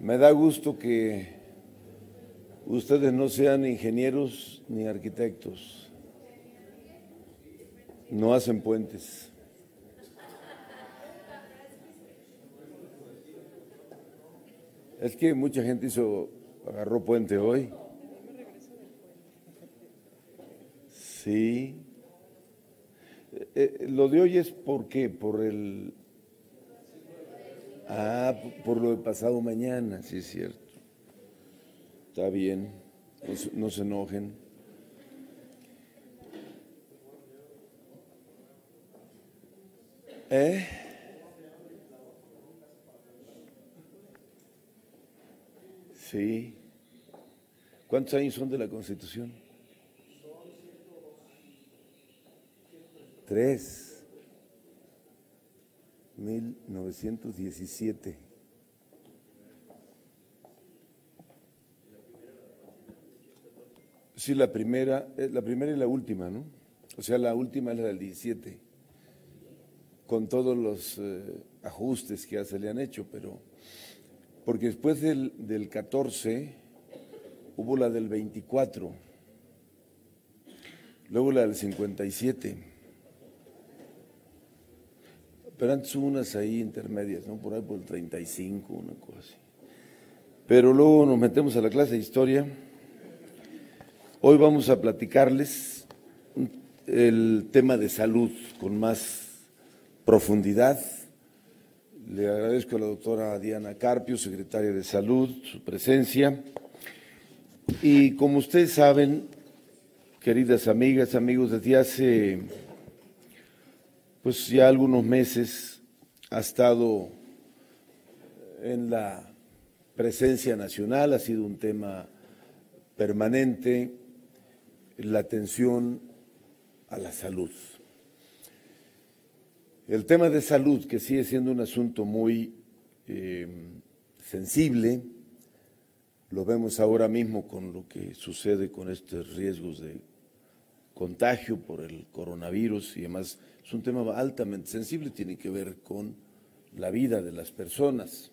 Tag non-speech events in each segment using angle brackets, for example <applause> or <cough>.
Me da gusto que ustedes no sean ingenieros ni arquitectos. No hacen puentes. Es que mucha gente hizo, agarró puente hoy. Sí. Eh, eh, lo de hoy es por qué, por el Ah, por lo de pasado mañana, sí es cierto. Está bien, no, se enojen. ¿Eh? Sí. ¿Cuántos años son de la Constitución? Tres. 1917. Sí, la primera, eh, la primera y la última, ¿no? O sea, la última es la del 17, con todos los eh, ajustes que ya se le han hecho, pero porque después del, del 14 hubo la del 24, luego la del 57 pero antes hubo unas ahí intermedias, ¿no? Por ahí por el 35, una cosa así. Pero luego nos metemos a la clase de historia. Hoy vamos a platicarles el tema de salud con más profundidad. Le agradezco a la doctora Diana Carpio, secretaria de Salud, su presencia. Y como ustedes saben, queridas amigas, amigos, desde hace pues ya algunos meses ha estado en la presencia nacional, ha sido un tema permanente, la atención a la salud. El tema de salud, que sigue siendo un asunto muy eh, sensible, lo vemos ahora mismo con lo que sucede con estos riesgos de contagio por el coronavirus y demás es un tema altamente sensible, tiene que ver con la vida de las personas.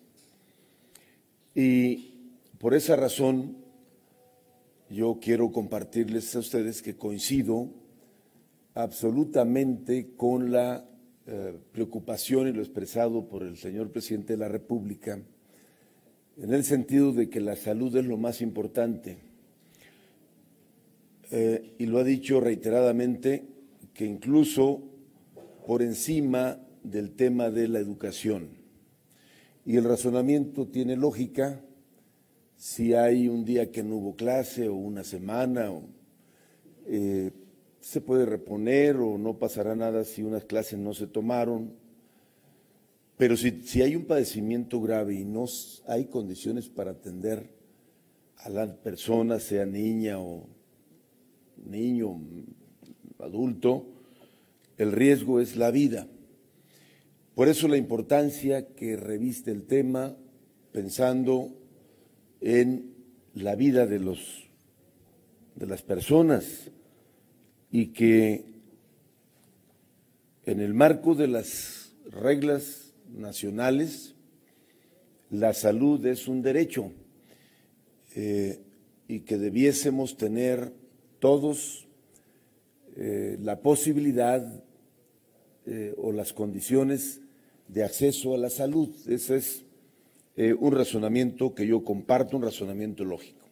Y por esa razón yo quiero compartirles a ustedes que coincido absolutamente con la eh, preocupación y lo expresado por el señor presidente de la República, en el sentido de que la salud es lo más importante. Eh, y lo ha dicho reiteradamente, que incluso por encima del tema de la educación. Y el razonamiento tiene lógica si hay un día que no hubo clase o una semana, eh, se puede reponer o no pasará nada si unas clases no se tomaron. Pero si, si hay un padecimiento grave y no hay condiciones para atender a la persona, sea niña o niño, adulto, el riesgo es la vida. Por eso la importancia que reviste el tema pensando en la vida de los de las personas y que en el marco de las reglas nacionales la salud es un derecho eh, y que debiésemos tener todos eh, la posibilidad eh, o las condiciones de acceso a la salud. Ese es eh, un razonamiento que yo comparto, un razonamiento lógico.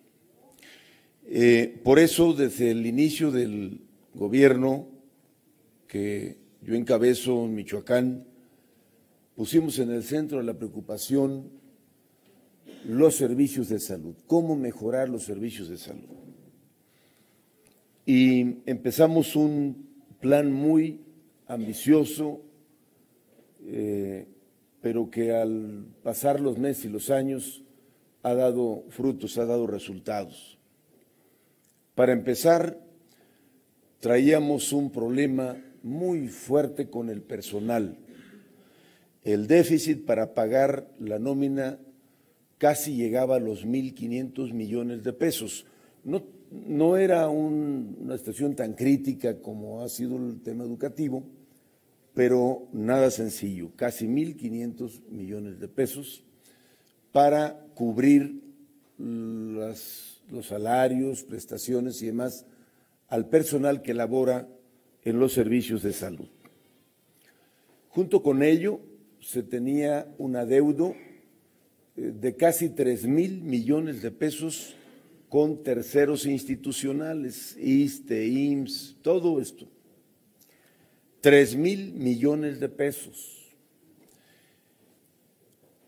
Eh, por eso, desde el inicio del gobierno que yo encabezo en Michoacán, pusimos en el centro de la preocupación los servicios de salud, cómo mejorar los servicios de salud. Y empezamos un plan muy ambicioso, eh, pero que al pasar los meses y los años ha dado frutos, ha dado resultados. Para empezar, traíamos un problema muy fuerte con el personal. El déficit para pagar la nómina casi llegaba a los 1.500 millones de pesos. No, no era una situación tan crítica como ha sido el tema educativo, pero nada sencillo, casi 1.500 millones de pesos para cubrir los salarios, prestaciones y demás al personal que labora en los servicios de salud. Junto con ello, se tenía un adeudo eh, de casi 3 mil millones de pesos con terceros institucionales, ISTE, IMSS, todo esto. 3 mil millones de pesos.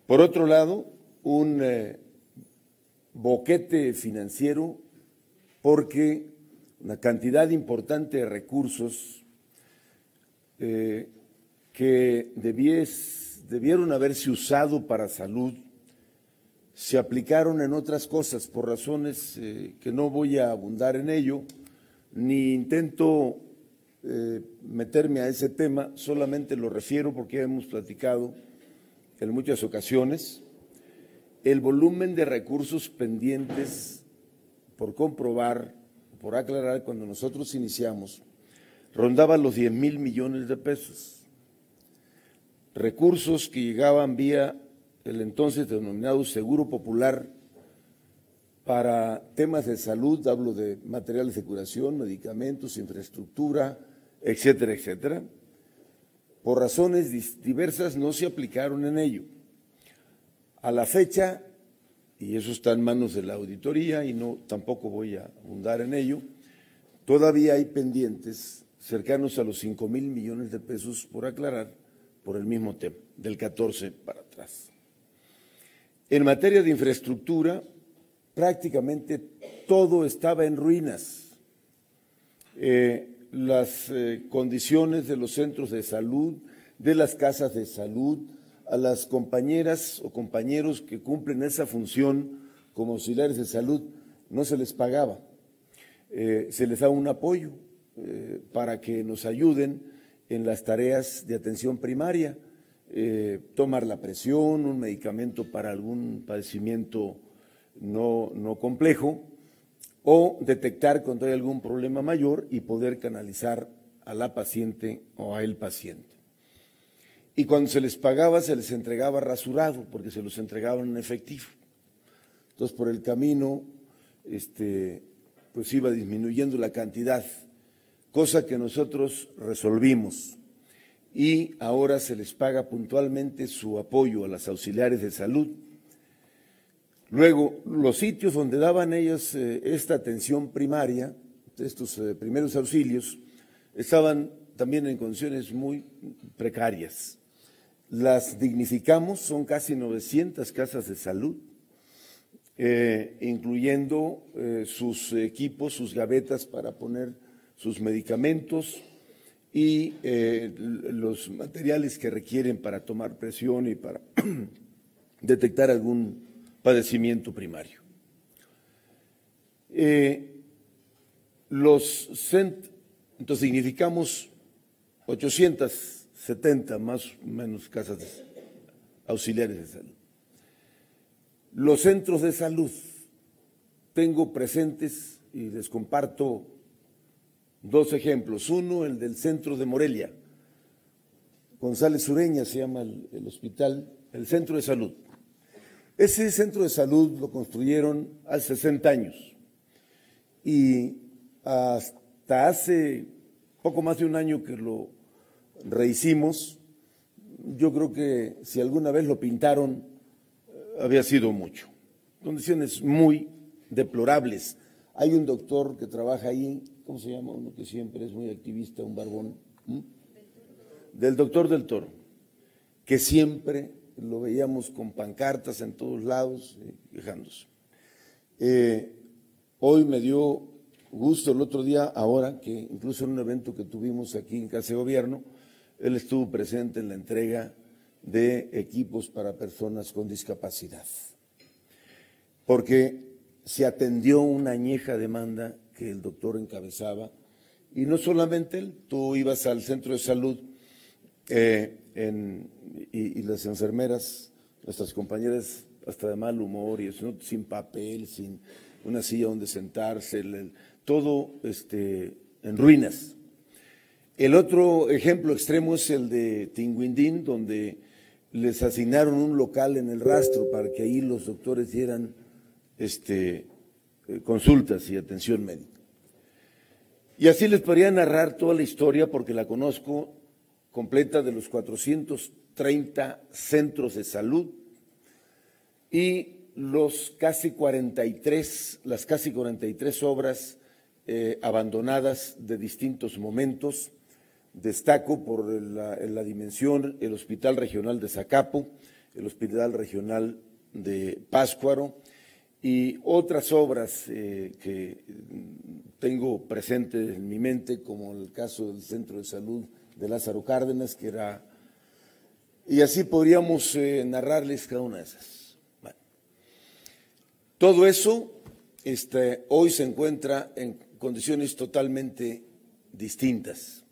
Por otro lado, un eh, boquete financiero porque una cantidad importante de recursos eh, que debieron haberse usado para salud se aplicaron en otras cosas por razones eh, que no voy a abundar en ello, ni intento eh, meterme a ese tema, solamente lo refiero porque hemos platicado en muchas ocasiones. El volumen de recursos pendientes por comprobar, por aclarar, cuando nosotros iniciamos, rondaba los 10 mil millones de pesos. Recursos que llegaban vía el entonces denominado Seguro Popular para temas de salud, hablo de materiales de curación, medicamentos, infraestructura, etcétera, etcétera. Por razones diversas no se aplicaron en ello. A la fecha, y eso está en manos de la auditoría y no tampoco voy a abundar en ello, todavía hay pendientes cercanos a los 5 mil millones de pesos por aclarar por el mismo tema, del 14 para atrás. En materia de infraestructura, prácticamente todo estaba en ruinas. Eh, las eh, condiciones de los centros de salud, de las casas de salud, a las compañeras o compañeros que cumplen esa función como auxiliares de salud, no se les pagaba. Eh, se les da un apoyo para que nos ayuden en las tareas de atención primaria eh, tomar la presión, un medicamento para algún padecimiento no, no complejo, o detectar cuando hay algún problema mayor y poder canalizar a la paciente o a el paciente. Y cuando se les pagaba, se les entregaba rasurado, porque se los entregaban en efectivo. Entonces, por el camino, este, pues iba disminuyendo la cantidad, cosa que nosotros resolvimos y ahora se les paga puntualmente su apoyo a las auxiliares de salud. Luego, los sitios donde daban ellas eh, esta atención primaria, estos eh, primeros auxilios, estaban también en condiciones muy precarias. Las dignificamos, son casi 900 casas de salud, eh, incluyendo sus equipos, sus gavetas para poner sus medicamentos, y eh, los materiales que requieren para tomar presión y para <clears throat> detectar algún padecimiento primario. Eh, los entonces significamos 870 más o menos casas auxiliares de salud. Los centros de salud, tengo presentes y les comparto Dos ejemplos. Uno, el del centro de Morelia. González Sureña se llama el, hospital, el centro de salud. Ese centro de salud lo construyeron hace 60 años y hasta hace poco más de un año que lo rehicimos, yo creo que si alguna vez lo pintaron, había sido mucho. Condiciones muy deplorables. Hay un doctor que trabaja ahí ¿cómo se llama? Uno que siempre es muy activista, un barbón. Del doctor del toro, que siempre lo veíamos con pancartas en todos lados, eh, quejándose. Eh, hoy me dio gusto el otro día, ahora, que incluso en un evento que tuvimos aquí en Casa de Gobierno, él estuvo presente en la entrega de equipos para personas con discapacidad. Porque se atendió una añeja demanda que el doctor encabezaba. Y no solamente él, tú ibas al centro de salud eh, y, las enfermeras, nuestras compañeras, hasta de mal humor, y sin papel, sin una silla donde sentarse, todo este, en ruinas. El otro ejemplo extremo es el de Tinguindín, donde les asignaron un local en el rastro para que ahí los doctores dieran este, consultas y atención médica. Y así les podría narrar toda la historia porque la conozco completa de los 430 centros de salud y los casi 43, las casi 43 obras eh, abandonadas de distintos momentos. Destaco por la, la, dimensión el Hospital Regional de Zacapo, el Hospital Regional de Páscuaro y otras obras eh, que tengo presentes en mi mente, como el caso del Centro de Salud de Lázaro Cárdenas, que era... Y así podríamos eh, narrarles cada una de esas. Todo eso este, hoy se encuentra en condiciones totalmente distintas.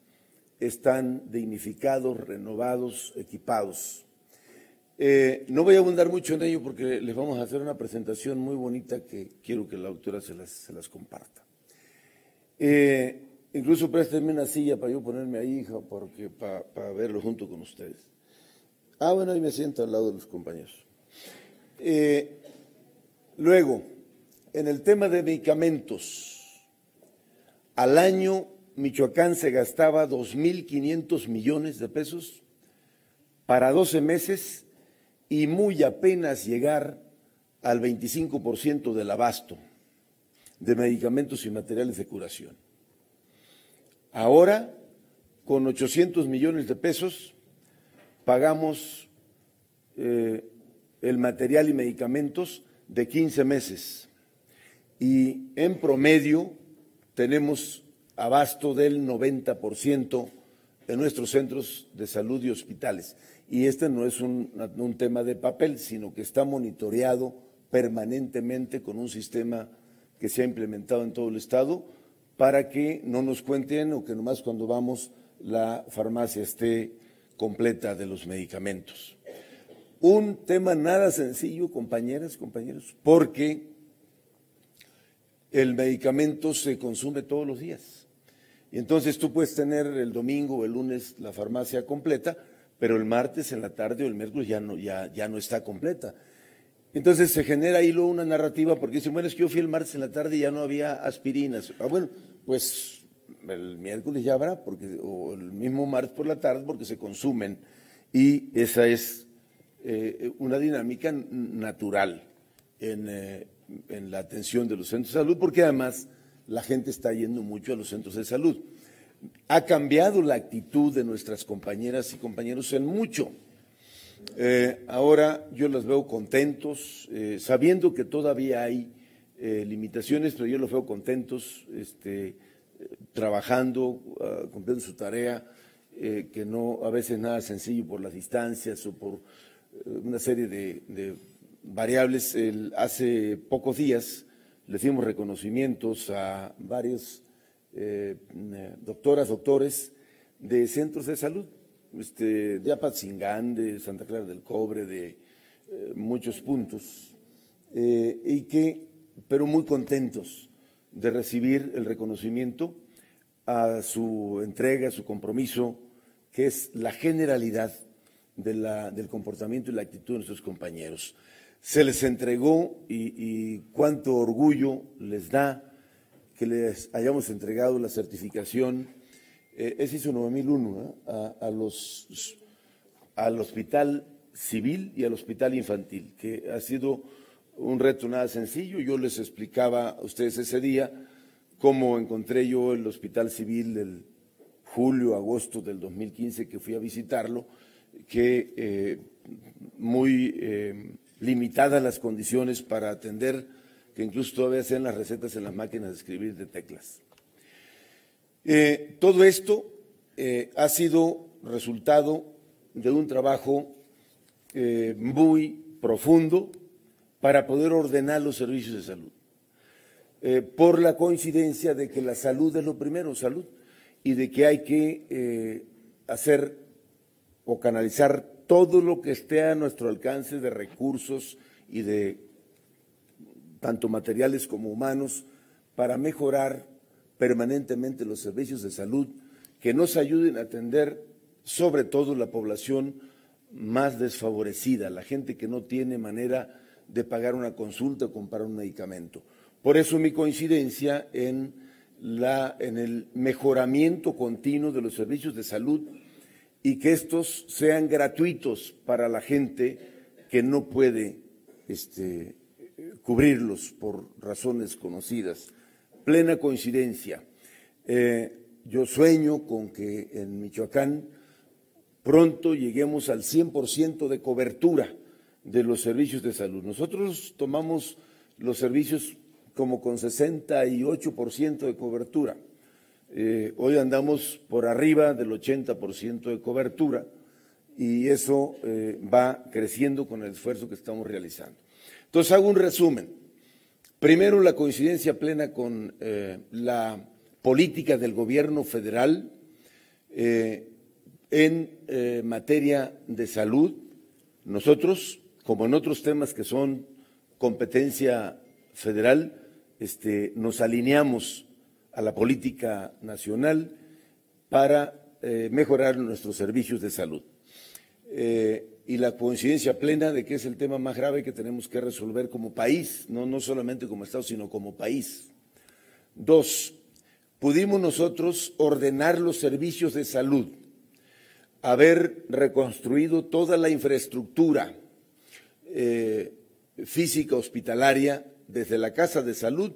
Están dignificados, renovados, equipados. Eh, no voy a abundar mucho en ello porque les vamos a hacer una presentación muy bonita que quiero que la autora se las, comparta. Eh, incluso préstenme una silla para yo ponerme ahí, hija, porque, para, verlo junto con ustedes. Ah, bueno, ahí me siento al lado de los compañeros. Eh, Luego, en el tema de medicamentos, al año Michoacán se gastaba 2.500 millones de pesos para 12 meses y muy apenas llegar al 25% del abasto de medicamentos y materiales de curación. Ahora, con 800 millones de pesos, pagamos eh, el material y medicamentos de 15 meses y en promedio tenemos abasto del 90% en nuestros centros de salud y hospitales. Y este no es un, un, tema de papel, sino que está monitoreado permanentemente con un sistema que se ha implementado en todo el Estado para que no nos cuenten o que nomás cuando vamos la farmacia esté completa de los medicamentos. Un tema nada sencillo, compañeras, compañeros, porque el medicamento se consume todos los días. Y entonces tú puedes tener el domingo o el lunes la farmacia completa, pero el martes en la tarde o el miércoles ya no, ya, ya no está completa. Entonces se genera ahí luego una narrativa porque dicen, bueno, es que yo fui el martes en la tarde y ya no había aspirinas. Ah, bueno, pues el miércoles ya habrá, porque, o el mismo martes por la tarde, porque se consumen. Y esa es eh, una dinámica natural eh, en, la atención de los centros de salud, porque además la gente está yendo mucho a los centros de salud. Ha cambiado la actitud de nuestras compañeras y compañeros en mucho. Eh, ahora yo los veo contentos, sabiendo que todavía hay limitaciones, pero yo los veo contentos, este, trabajando, ah, cumpliendo su tarea, que no a veces nada sencillo por las distancias o por una serie de, variables. hace pocos días le dimos reconocimientos a varios eh, doctoras, doctores de centros de salud, este, de Apatzingán, de Santa Clara del Cobre, de eh, muchos puntos, eh, y que, pero muy contentos de recibir el reconocimiento a su entrega, a su compromiso, que es la generalidad del comportamiento y la actitud de nuestros compañeros. Se les entregó y, cuánto orgullo les da que les hayamos entregado la certificación, es ISO 9001, ¿eh? a, los, al hospital civil y al hospital infantil, que ha sido un reto nada sencillo. Yo les explicaba a ustedes ese día cómo encontré yo el hospital civil del julio, agosto del 2015 que fui a visitarlo que eh, muy eh, limitadas las condiciones para atender, que incluso todavía sean las recetas en las máquinas de escribir de teclas. Eh, todo esto ha sido resultado de un trabajo muy profundo para poder ordenar los servicios de salud. por la coincidencia de que la salud es lo primero, salud, y de que hay que hacer o canalizar todo lo que esté a nuestro alcance de recursos y de tanto materiales como humanos para mejorar permanentemente los servicios de salud que nos ayuden a atender sobre todo la población más desfavorecida, la gente que no tiene manera de pagar una consulta o comprar un medicamento. Por eso mi coincidencia en, la, en el mejoramiento continuo de los servicios de salud y que estos sean gratuitos para la gente que no puede este, cubrirlos por razones conocidas. Plena coincidencia. Eh, yo sueño con que en Michoacán pronto lleguemos al 100% de cobertura de los servicios de salud. Nosotros tomamos los servicios como con 68% de cobertura. Eh, hoy andamos por arriba del 80% de cobertura y eso eh, va creciendo con el esfuerzo que estamos realizando. Entonces hago un resumen. Primero, la coincidencia plena con eh, la política del gobierno federal en materia de salud. Nosotros, como en otros temas que son competencia federal, este, nos alineamos a la política nacional para eh, mejorar nuestros servicios de salud. Eh, y la coincidencia plena de que es el tema más grave que tenemos que resolver como país, no, no solamente como Estado, sino como país. Dos, pudimos nosotros ordenar los servicios de salud, haber reconstruido toda la infraestructura eh, física hospitalaria, desde la Casa de Salud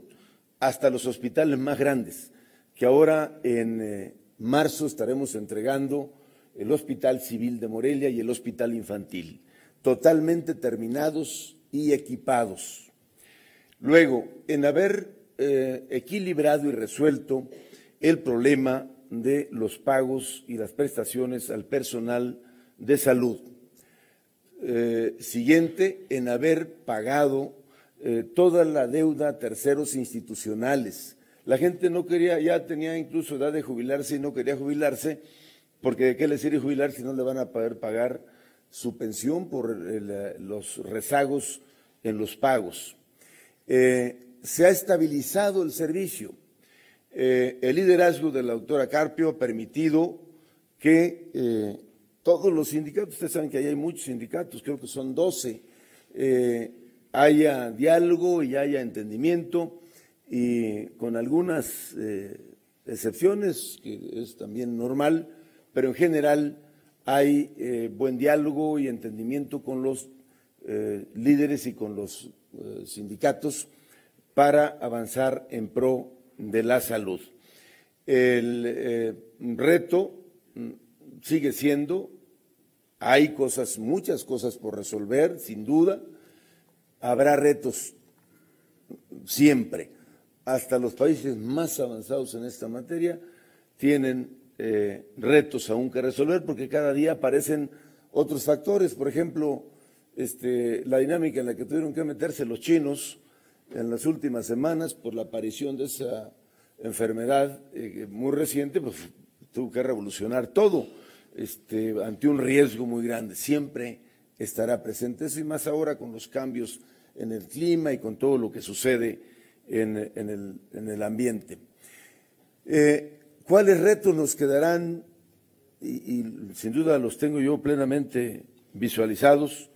hasta los hospitales más grandes, que ahora en eh, marzo estaremos entregando el Hospital Civil de Morelia y el Hospital Infantil, totalmente terminados y equipados. Luego, en haber eh, equilibrado y resuelto el problema de los pagos y las prestaciones al personal de salud. Eh, siguiente, en haber pagado eh, toda la deuda a terceros institucionales. La gente no quería, ya tenía incluso edad de jubilarse y no quería jubilarse, porque ¿de qué le sirve jubilar si no le van a poder pagar su pensión por eh, los rezagos en los pagos? Eh, se ha estabilizado el servicio. el liderazgo de la doctora Carpio ha permitido que todos los sindicatos, ustedes saben que ahí hay muchos sindicatos, creo que son 12, haya diálogo y haya entendimiento y con algunas eh, excepciones, que es también normal, pero en general hay eh, buen diálogo y entendimiento con los eh, líderes y con los sindicatos para avanzar en pro de la salud. El reto mm, sigue siendo, hay cosas, muchas cosas por resolver, sin duda, habrá retos siempre. Hasta los países más avanzados en esta materia tienen eh, retos aún que resolver porque cada día aparecen otros factores. Por ejemplo, este, la dinámica en la que tuvieron que meterse los chinos en las últimas semanas por la aparición de esa enfermedad eh, muy reciente, pues tuvo que revolucionar todo este, ante un riesgo muy grande. Siempre estará presente eso y más ahora con los cambios en el clima y con todo lo que sucede en, el, ambiente. Eh, ¿Cuáles retos nos quedarán? Y, sin duda los tengo yo plenamente visualizados.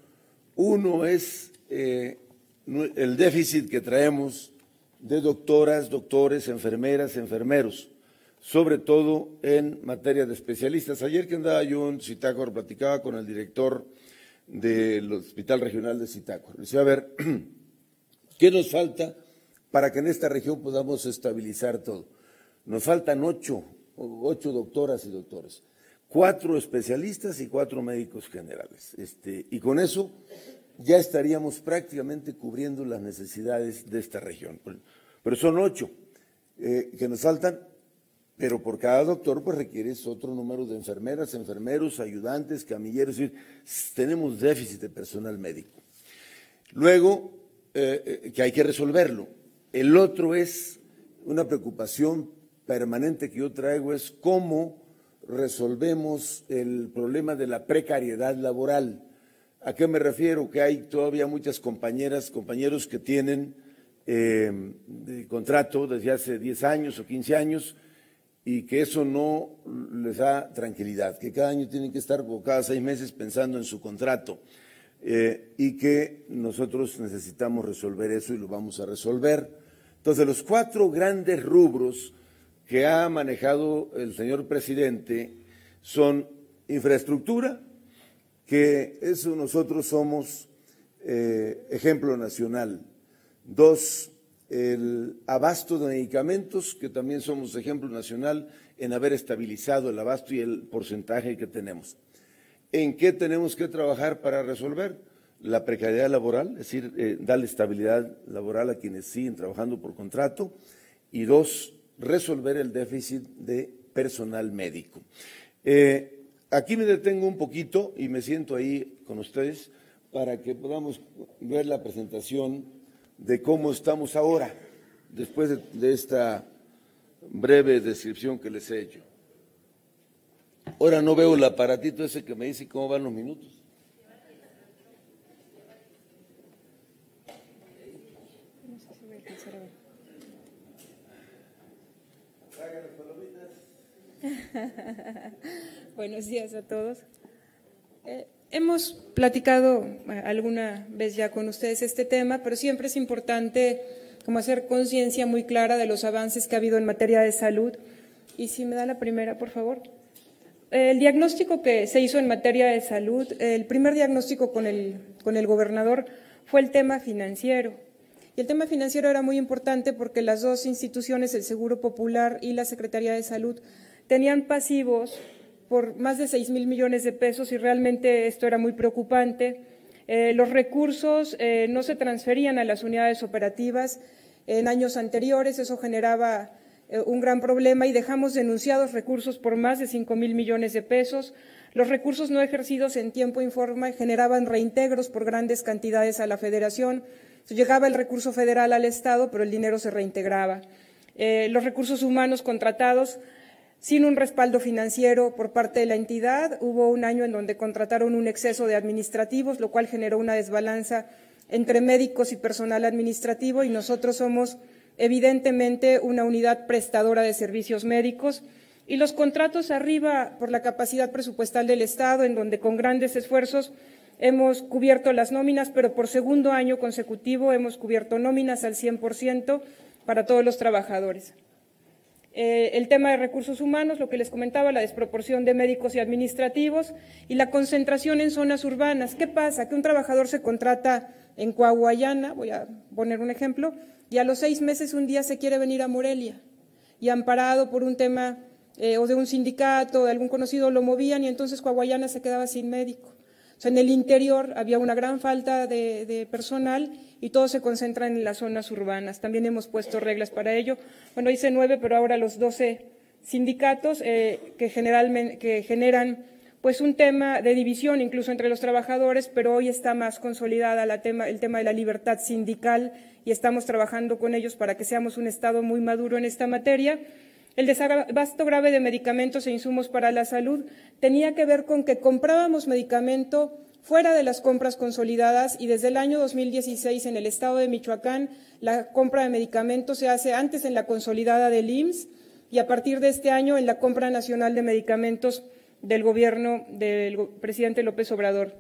Uno es eh, el déficit que traemos de doctoras, doctores, enfermeras, enfermeros, sobre todo en materia de especialistas. Ayer que andaba yo en Citácor, platicaba con el director del Hospital Regional de Zitácuaro. Decía, a ver, <clears throat> ¿qué nos falta para que en esta región podamos estabilizar todo? Nos faltan ocho, ocho doctoras y doctores, cuatro especialistas y cuatro médicos generales. Este, y con eso ya estaríamos prácticamente cubriendo las necesidades de esta región. Pero son ocho eh, que nos faltan pero por cada doctor pues requieres otro número de enfermeras, enfermeros, ayudantes, camilleros, tenemos déficit de personal médico. Luego, eh, eh, que hay que resolverlo. El otro es una preocupación permanente que yo traigo, es cómo resolvemos el problema de la precariedad laboral. ¿A qué me refiero? Que hay todavía muchas compañeras, compañeros que tienen eh, contrato desde hace 10 años o 15 años, y que eso no les da tranquilidad, que cada año tienen que estar o cada seis meses pensando en su contrato eh, y que nosotros necesitamos resolver eso y lo vamos a resolver. Entonces, los cuatro grandes rubros que ha manejado el señor presidente son infraestructura, que eso nosotros somos eh, ejemplo nacional. Dos, el abasto de medicamentos, que también somos ejemplo nacional en haber estabilizado el abasto y el porcentaje que tenemos. ¿En qué tenemos que trabajar para resolver? La precariedad laboral, es decir, eh, darle estabilidad laboral a quienes siguen trabajando por contrato. Y dos, resolver el déficit de personal médico. Eh, aquí me detengo un poquito y me siento ahí con ustedes para que podamos ver la presentación de cómo estamos ahora, después de, esta breve descripción que les he hecho. Ahora no veo el aparatito ese que me dice cómo van los minutos. <laughs> Buenos días a todos. Eh, hemos platicado eh, alguna vez ya con ustedes este tema, pero siempre es importante como hacer conciencia muy clara de los avances que ha habido en materia de salud. Y si me da la primera, por favor. El diagnóstico que se hizo en materia de salud, el primer diagnóstico con el, con el gobernador fue el tema financiero. Y el tema financiero era muy importante porque las dos instituciones, el Seguro Popular y la Secretaría de Salud, tenían pasivos por más de 6 mil millones de pesos y realmente esto era muy preocupante. Eh, los recursos eh, no se transferían a las unidades operativas en años anteriores, eso generaba eh, un gran problema y dejamos denunciados recursos por más de 5 mil millones de pesos. Los recursos no ejercidos en tiempo y forma generaban reintegros por grandes cantidades a la federación. Llegaba el recurso federal al Estado, pero el dinero se reintegraba. los recursos humanos contratados sin un respaldo financiero por parte de la entidad. Hubo un año en donde contrataron un exceso de administrativos, lo cual generó una desbalanza entre médicos y personal administrativo y nosotros somos evidentemente una unidad prestadora de servicios médicos y los contratos arriba por la capacidad presupuestal del Estado, en donde con grandes esfuerzos hemos cubierto las nóminas, pero por segundo año consecutivo hemos cubierto nóminas al 100% para todos los trabajadores. Eh, el tema de recursos humanos, lo que les comentaba, la desproporción de médicos y administrativos y la concentración en zonas urbanas. ¿Qué pasa? Que un trabajador se contrata en Coahuayana, voy a poner un ejemplo, y a los seis meses un día se quiere venir a Morelia y amparado por un tema eh, o de un sindicato, de algún conocido, lo movían y entonces Coahuayana se quedaba sin médico. O sea, en el interior había una gran falta de, personal y todo se concentra en las zonas urbanas. También hemos puesto reglas para ello. Bueno, hice nueve, pero ahora los doce sindicatos eh, que, generalmente, que generan pues un tema de división incluso entre los trabajadores, pero hoy está más consolidada el tema de la libertad sindical y estamos trabajando con ellos para que seamos un Estado muy maduro en esta materia. El desabasto grave de medicamentos e insumos para la salud tenía que ver con que comprábamos medicamento fuera de las compras consolidadas y desde el año 2016 en el estado de Michoacán la compra de medicamentos se hace antes en la consolidada del IMSS y a partir de este año en la compra nacional de medicamentos del gobierno del presidente López Obrador.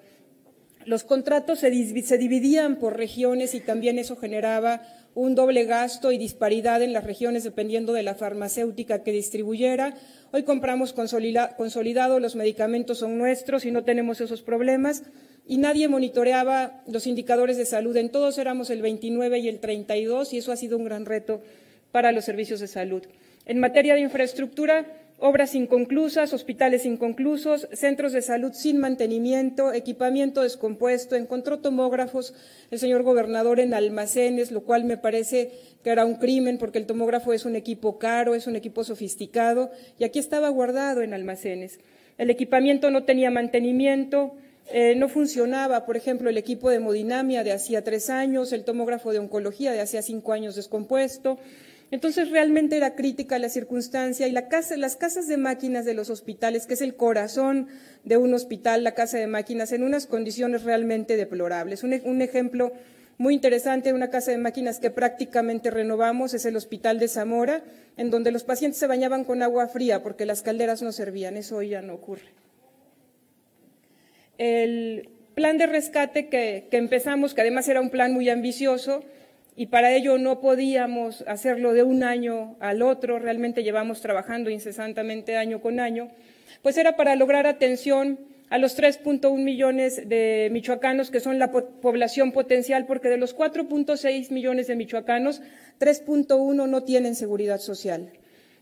Los contratos se, dividían por regiones y también eso generaba un doble gasto y disparidad en las regiones dependiendo de la farmacéutica que distribuyera. Hoy compramos consolidado, los medicamentos son nuestros y no tenemos esos problemas. Y nadie monitoreaba los indicadores de salud. En todos éramos el 29 y el 32 y eso ha sido un gran reto para los servicios de salud. En materia de infraestructura, obras inconclusas, hospitales inconclusos, centros de salud sin mantenimiento, equipamiento descompuesto, encontró tomógrafos el señor gobernador en almacenes, lo cual me parece que era un crimen porque el tomógrafo es un equipo caro, es un equipo sofisticado y aquí estaba guardado en almacenes. El equipamiento no tenía mantenimiento, eh, no funcionaba, por ejemplo, el equipo de hemodinamia de hacía tres años, el tomógrafo de oncología de hacía cinco años descompuesto, entonces realmente era crítica la circunstancia y las casas de máquinas de los hospitales, que es el corazón de un hospital, la casa de máquinas, en unas condiciones realmente deplorables. Un, ejemplo muy interesante, una casa de máquinas que prácticamente renovamos, es el Hospital de Zamora, en donde los pacientes se bañaban con agua fría porque las calderas no servían. Eso hoy ya no ocurre. El plan de rescate que empezamos, que además era un plan muy ambicioso, y para ello no podíamos hacerlo de un año al otro, realmente llevamos trabajando incesantemente año con año, pues era para lograr atención a los 3.1 millones de michoacanos que son la población potencial, porque de los 4.6 millones de michoacanos, 3.1 no tienen seguridad social.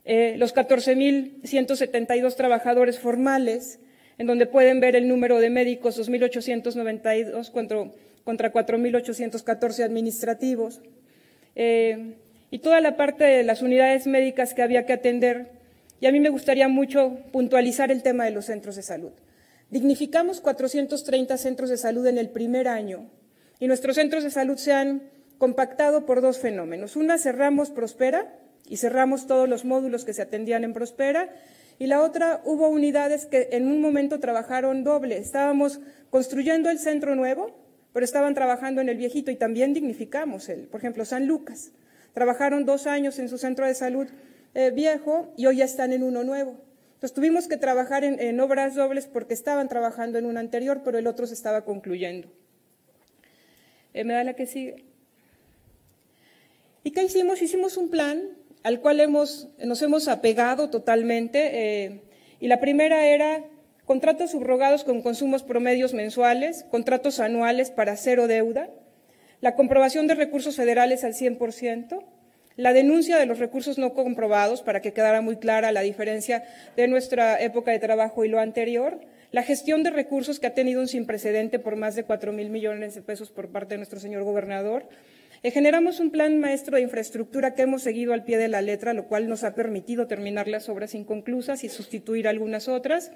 Eh, los 14.172 trabajadores formales, en donde pueden ver el número de médicos, 2.892 contra, contra 4.814 administrativos, eh, y toda la parte de las unidades médicas que había que atender. Y a mí me gustaría mucho puntualizar el tema de los centros de salud. Dignificamos 430 centros de salud en el primer año y nuestros centros de salud se han compactado por dos fenómenos. Una, cerramos Prospera y cerramos todos los módulos que se atendían en Prospera y la otra, hubo unidades que en un momento trabajaron doble. Estábamos construyendo el centro nuevo, pero estaban trabajando en el viejito y también dignificamos el. Por ejemplo, San Lucas. Trabajaron dos años en su centro de salud eh, viejo y hoy ya están en uno nuevo. Entonces tuvimos que trabajar en, obras dobles porque estaban trabajando en un anterior, pero el otro se estaba concluyendo. Eh, ¿Me da la que sigue? ¿Y qué hicimos? Hicimos un plan al cual hemos, nos hemos apegado totalmente. Eh, y la primera era contratos subrogados con consumos promedios mensuales, contratos anuales para cero deuda, la comprobación de recursos federales al 100%, la denuncia de los recursos no comprobados, para que quedara muy clara la diferencia de nuestra época de trabajo y lo anterior, la gestión de recursos que ha tenido un sin precedente por más de cuatro mil millones de pesos por parte de nuestro señor gobernador. Eh, generamos un plan maestro de infraestructura que hemos seguido al pie de la letra, lo cual nos ha permitido terminar las obras inconclusas y sustituir algunas otras.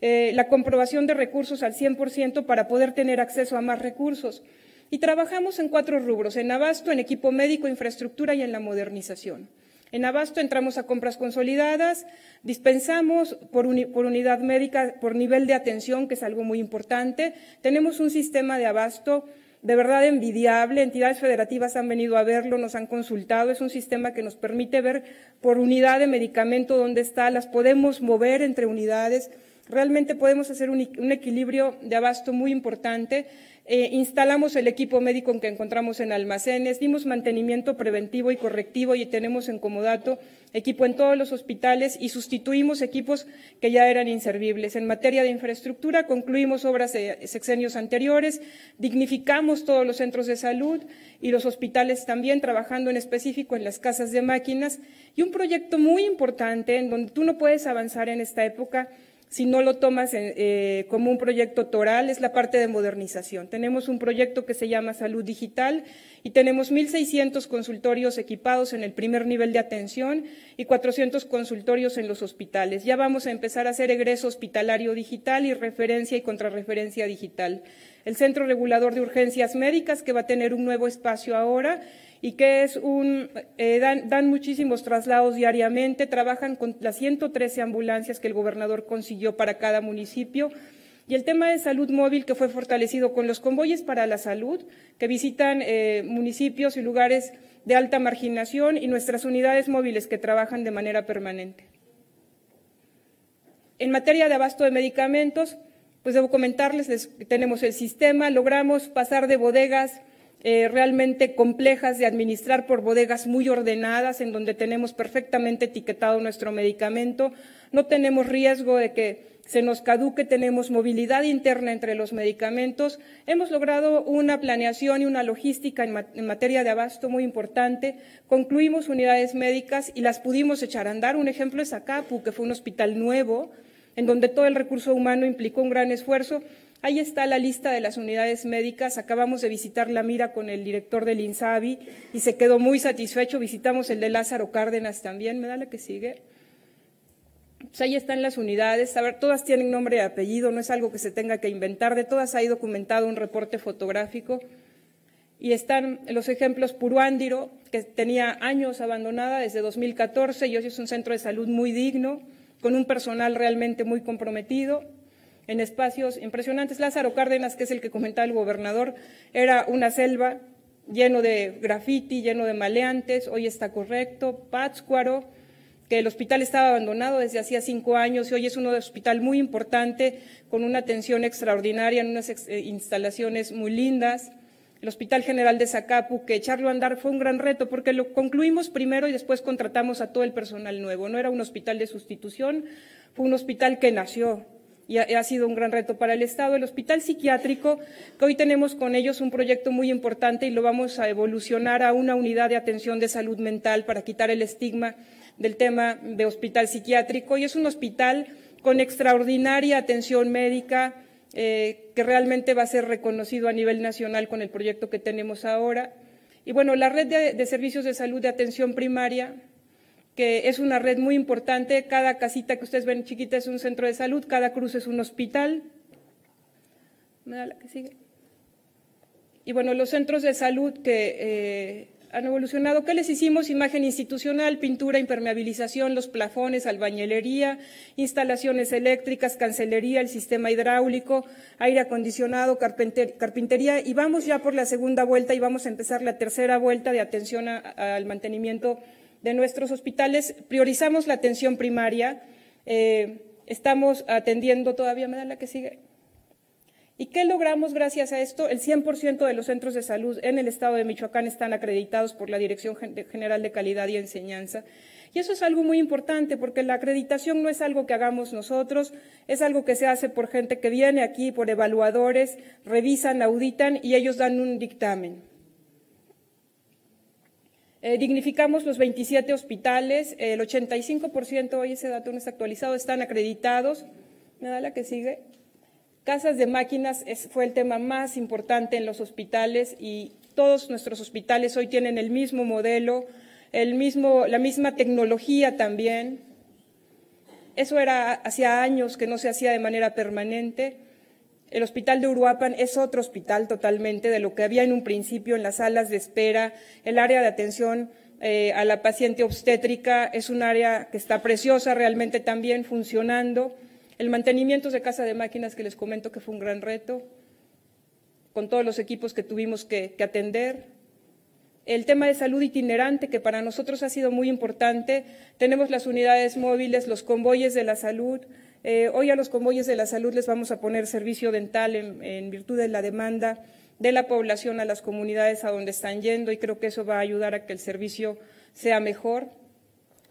Eh, la comprobación de recursos al 100% para poder tener acceso a más recursos. Y trabajamos en cuatro rubros, en abasto, en equipo médico, infraestructura y en la modernización. En abasto entramos a compras consolidadas, dispensamos por, unidad médica, por nivel de atención, que es algo muy importante. Tenemos un sistema de abasto de verdad envidiable. Entidades federativas han venido a verlo, nos han consultado. Es un sistema que nos permite ver por unidad de medicamento dónde está, las podemos mover entre unidades. Realmente podemos hacer un, equilibrio de abasto muy importante eh, instalamos el equipo médico que encontramos en almacenes, dimos mantenimiento preventivo y correctivo y tenemos en comodato equipo en todos los hospitales y sustituimos equipos que ya eran inservibles. En materia de infraestructura, concluimos obras de sexenios anteriores, dignificamos todos los centros de salud y los hospitales también, trabajando en específico en las casas de máquinas. Y un proyecto muy importante en donde tú no puedes avanzar en esta época si no lo tomas eh, como un proyecto toral, es la parte de modernización. Tenemos un proyecto que se llama Salud Digital y tenemos 1.600 consultorios equipados en el primer nivel de atención y 400 consultorios en los hospitales. Ya vamos a empezar a hacer egreso hospitalario digital y referencia y contrarreferencia digital. El Centro Regulador de Urgencias Médicas, que va a tener un nuevo espacio ahora, y que es un, eh, dan, muchísimos traslados diariamente, trabajan con las 113 ambulancias que el gobernador consiguió para cada municipio. Y el tema de salud móvil que fue fortalecido con los convoyes para la salud, que visitan eh, municipios y lugares de alta marginación y nuestras unidades móviles que trabajan de manera permanente. En materia de abasto de medicamentos, pues debo comentarles, tenemos el sistema, logramos pasar de bodegas eh, realmente complejas de administrar por bodegas muy ordenadas, en donde tenemos perfectamente etiquetado nuestro medicamento. No tenemos riesgo de que se nos caduque, tenemos movilidad interna entre los medicamentos. Hemos logrado una planeación y una logística en, materia de abasto muy importante. Concluimos unidades médicas y las pudimos echar a andar. Un ejemplo es Acapu, que fue un hospital nuevo, en donde todo el recurso humano implicó un gran esfuerzo Ahí está la lista de las unidades médicas. Acabamos de visitar la mira con el director del INSABI y se quedó muy satisfecho. Visitamos el de Lázaro Cárdenas también. ¿Me da la que sigue? Pues ahí están las unidades. A ver, todas tienen nombre y apellido, no es algo que se tenga que inventar. De todas hay documentado un reporte fotográfico. Y están los ejemplos Puruándiro, que tenía años abandonada desde 2014 y hoy es un centro de salud muy digno, con un personal realmente muy comprometido en espacios impresionantes. Lázaro Cárdenas, que es el que comentaba el gobernador, era una selva lleno de graffiti, lleno de maleantes, hoy está correcto, Pátzcuaro, que el hospital estaba abandonado desde hacía cinco años y hoy es un hospital muy importante, con una atención extraordinaria, en unas eh, instalaciones muy lindas. El Hospital General de Zacapu, que echarlo a andar fue un gran reto, porque lo concluimos primero y después contratamos a todo el personal nuevo. No era un hospital de sustitución, fue un hospital que nació y ha, sido un gran reto para el Estado. El hospital psiquiátrico, que hoy tenemos con ellos un proyecto muy importante y lo vamos a evolucionar a una unidad de atención de salud mental para quitar el estigma del tema de hospital psiquiátrico. Y es un hospital con extraordinaria atención médica eh, que realmente va a ser reconocido a nivel nacional con el proyecto que tenemos ahora. Y bueno, la red de servicios de salud de atención primaria que es una red muy importante. Cada casita que ustedes ven chiquita es un centro de salud, cada cruz es un hospital. ¿Me da la que sigue? Y bueno, los centros de salud que eh, han evolucionado, ¿qué les hicimos? Imagen institucional, pintura, impermeabilización, los plafones, albañilería, instalaciones eléctricas, cancelería, el sistema hidráulico, aire acondicionado, carpintería. Y vamos ya por la segunda vuelta y vamos a empezar la tercera vuelta de atención al mantenimiento de nuestros hospitales priorizamos la atención primaria, eh, estamos atendiendo, todavía me da la que sigue. ¿Y qué logramos gracias a esto? El 100% de los centros de salud en el estado de Michoacán están acreditados por la Dirección General de Calidad y Enseñanza. Y eso es algo muy importante porque la acreditación no es algo que hagamos nosotros, es algo que se hace por gente que viene aquí, por evaluadores, revisan, auditan y ellos dan un dictamen. Eh, dignificamos los 27 hospitales, el 85%, hoy ese dato no está actualizado, están acreditados. Me da la que sigue. Casas de máquinas fue el tema más importante en los hospitales y todos nuestros hospitales hoy tienen el mismo modelo, el mismo, la misma tecnología también. Eso era hacía años que no se hacía de manera permanente. El hospital de Uruapan es otro hospital totalmente de lo que había en un principio en las salas de espera. El área de atención eh, a la paciente obstétrica es un área que está preciosa realmente también funcionando. El mantenimiento de casa de máquinas que les comento que fue un gran reto, con todos los equipos que tuvimos que atender. El tema de salud itinerante, que para nosotros ha sido muy importante. Tenemos las unidades móviles, los convoyes de la salud, eh, hoy a los convoyes de la salud les vamos a poner servicio dental en, virtud de la demanda de la población a las comunidades a donde están yendo y creo que eso va a ayudar a que el servicio sea mejor.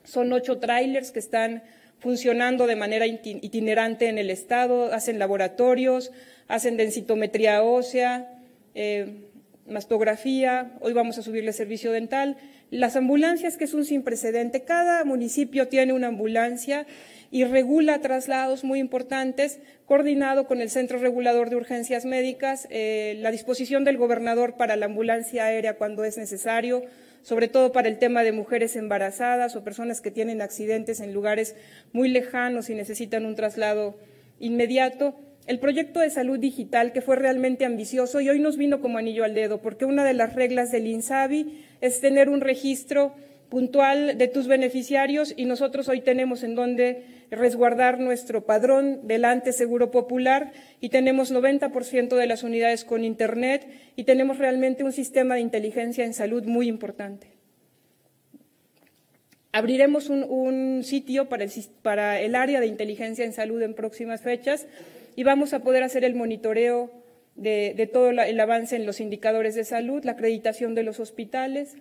Son ocho trailers que están funcionando de manera itinerante en el Estado, hacen laboratorios, hacen densitometría ósea, eh, mastografía, hoy vamos a subirle servicio dental. Las ambulancias, que es un sin precedente, cada municipio tiene una ambulancia y regula traslados muy importantes, coordinado con el Centro Regulador de Urgencias Médicas, eh, la disposición del gobernador para la ambulancia aérea cuando es necesario, sobre todo para el tema de mujeres embarazadas o personas que tienen accidentes en lugares muy lejanos y necesitan un traslado inmediato. El proyecto de salud digital, que fue realmente ambicioso y hoy nos vino como anillo al dedo, porque una de las reglas del INSABI es tener un registro puntual de tus beneficiarios y nosotros hoy tenemos en donde resguardar nuestro padrón delante Seguro Popular y tenemos 90% de las unidades con Internet y tenemos realmente un sistema de inteligencia en salud muy importante. Abriremos un, sitio para el, área de inteligencia en salud en próximas fechas y vamos a poder hacer el monitoreo de todo el avance en los indicadores de salud, la acreditación de los hospitales,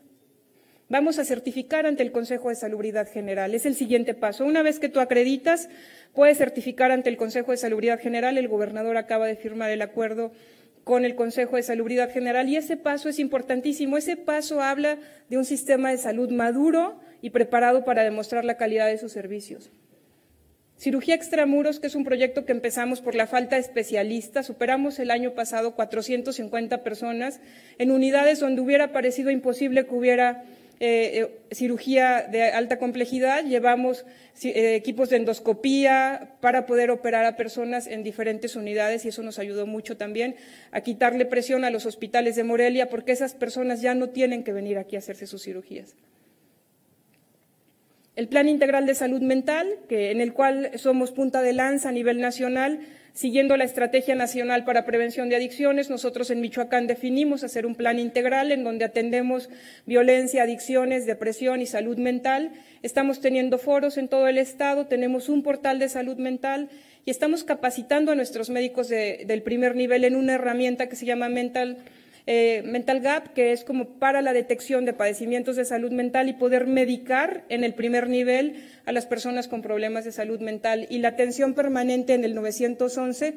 Vamos a certificar ante el Consejo de Salubridad General. Es el siguiente paso. Una vez que tú acreditas, puedes certificar ante el Consejo de Salubridad General. El gobernador acaba de firmar el acuerdo con el Consejo de Salubridad General y ese paso es importantísimo. Ese paso habla de un sistema de salud maduro y preparado para demostrar la calidad de sus servicios. Cirugía extramuros, que es un proyecto que empezamos por la falta de especialistas. Superamos el año pasado 450 personas en unidades donde hubiera parecido imposible que hubiera eh, eh, cirugía de alta complejidad, llevamos eh, equipos de endoscopía para poder operar a personas en diferentes unidades y eso nos ayudó mucho también a quitarle presión a los hospitales de Morelia porque esas personas ya no tienen que venir aquí a hacerse sus cirugías. el Plan Integral de Salud Mental, que, en el cual somos punta de lanza a nivel nacional, siguiendo la Estrategia Nacional para Prevención de Adicciones. Nosotros en Michoacán definimos hacer un plan integral en donde atendemos violencia, adicciones, depresión y salud mental. Estamos teniendo foros en todo el Estado, tenemos un portal de salud mental y estamos capacitando a nuestros médicos del primer nivel en una herramienta que se llama Mental eh, mental Gap, que es como para la detección de padecimientos de salud mental y poder medicar en el primer nivel a las personas con problemas de salud mental y la atención permanente en el 911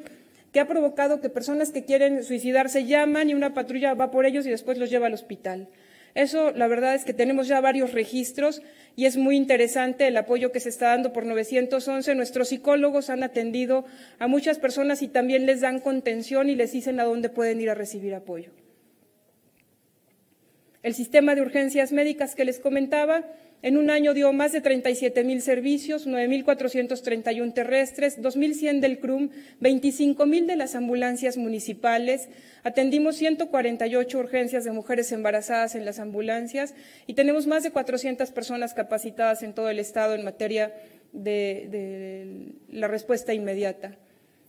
que ha provocado que personas que quieren suicidarse llaman y una patrulla va por ellos y después los lleva al hospital. Eso, la verdad es que tenemos ya varios registros y es muy interesante el apoyo que se está dando por 911. Nuestros psicólogos han atendido a muchas personas y también les dan contención y les dicen a dónde pueden ir a recibir apoyo. El sistema de urgencias médicas que les comentaba, en un año dio más de 37 mil servicios, 9.431 terrestres, 2.100 del CRUM, 25.000 de las ambulancias municipales. Atendimos 148 urgencias de mujeres embarazadas en las ambulancias y tenemos más de 400 personas capacitadas en todo el Estado en materia de, de la respuesta inmediata.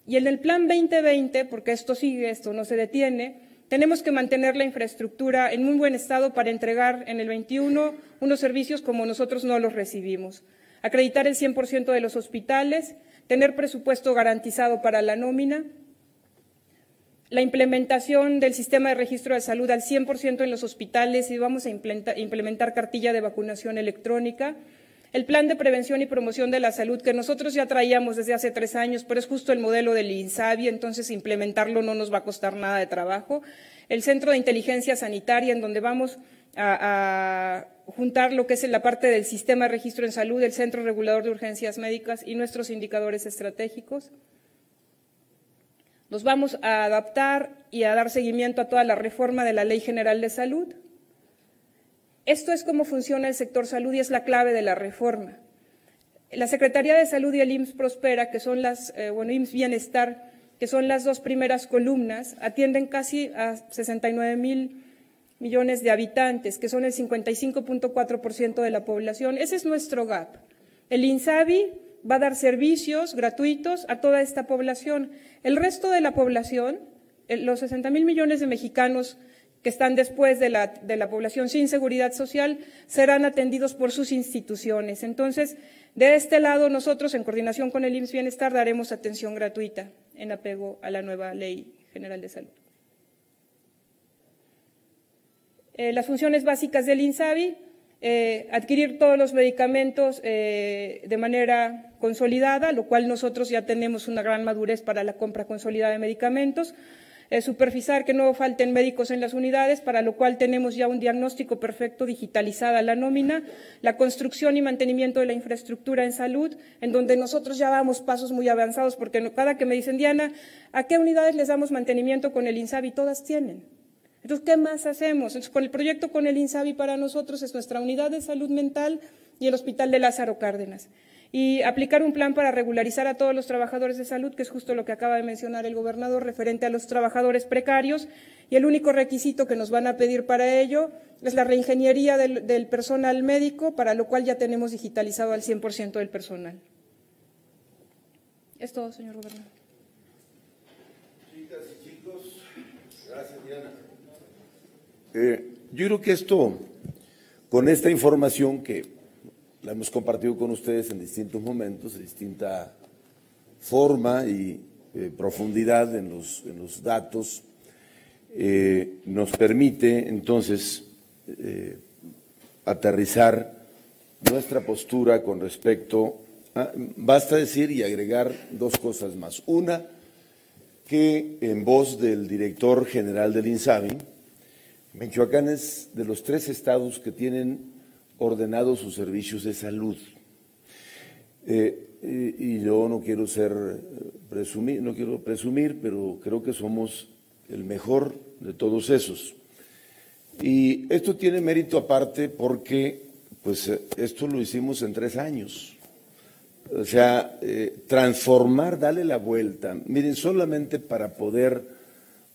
Y en el Plan 2020, porque esto sigue, esto no se detiene, tenemos que mantener la infraestructura en muy buen estado para entregar en el 21 unos servicios como nosotros no los recibimos. Acreditar el 100% de los hospitales, tener presupuesto garantizado para la nómina, la implementación del sistema de registro de salud al 100% en los hospitales y vamos a implementar cartilla de vacunación electrónica, el plan de prevención y promoción de la salud que nosotros ya traíamos desde hace tres años, pero es justo el modelo del INSABI, entonces implementarlo no nos va a costar nada de trabajo. El Centro de Inteligencia Sanitaria, en donde vamos a, juntar lo que es la parte del sistema de registro en salud, el Centro Regulador de Urgencias Médicas y nuestros indicadores estratégicos. Nos vamos a adaptar y a dar seguimiento a toda la reforma de la Ley General de Salud. Esto es cómo funciona el sector salud y es la clave de la reforma. La Secretaría de Salud y el IMSS Prospera, que son las, eh, bueno, IMSS Bienestar, que son las dos primeras columnas, atienden casi a 69 mil millones de habitantes, que son el 55.4% de la población. Ese es nuestro gap. El INSABI va a dar servicios gratuitos a toda esta población. El resto de la población, los 60 mil millones de mexicanos que están después de la, de la, población sin seguridad social serán atendidos por sus instituciones. Entonces, de este lado, nosotros, en coordinación con el IMSS Bienestar, daremos atención gratuita en apego a la nueva Ley General de Salud. Eh, las funciones básicas del INSABI, eh, adquirir todos los medicamentos eh, de manera consolidada, lo cual nosotros ya tenemos una gran madurez para la compra consolidada de medicamentos, supervisar que no falten médicos en las unidades, para lo cual tenemos ya un diagnóstico perfecto digitalizada la nómina, la construcción y mantenimiento de la infraestructura en salud, en donde nosotros ya damos pasos muy avanzados, porque cada que me dicen, Diana, ¿a qué unidades les damos mantenimiento con el INSABI? Todas tienen. Entonces, ¿qué más hacemos? Entonces, con el proyecto con el INSABI para nosotros es nuestra unidad de salud mental y el Hospital de Lázaro Cárdenas y aplicar un plan para regularizar a todos los trabajadores de salud, que es justo lo que acaba de mencionar el gobernador referente a los trabajadores precarios. Y el único requisito que nos van a pedir para ello es la reingeniería del, personal médico, para lo cual ya tenemos digitalizado al 100% del personal. Es todo, señor gobernador. Chicas y chicos, gracias, Diana. Eh, yo creo que esto, con esta información que la hemos compartido con ustedes en distintos momentos, de distinta forma y eh, profundidad en los, en los datos, eh, nos permite entonces eh, aterrizar nuestra postura con respecto a, basta decir y agregar dos cosas más. Una, que en voz del director general del INSABI, Michoacán es de los tres estados que tienen ordenado sus servicios de salud. Eh, y, yo no quiero ser eh, presumir, no quiero presumir, pero creo que somos el mejor de todos esos. Y esto tiene mérito aparte porque, pues, eh, esto lo hicimos en tres años. O sea, transformar, darle la vuelta. Miren, solamente para poder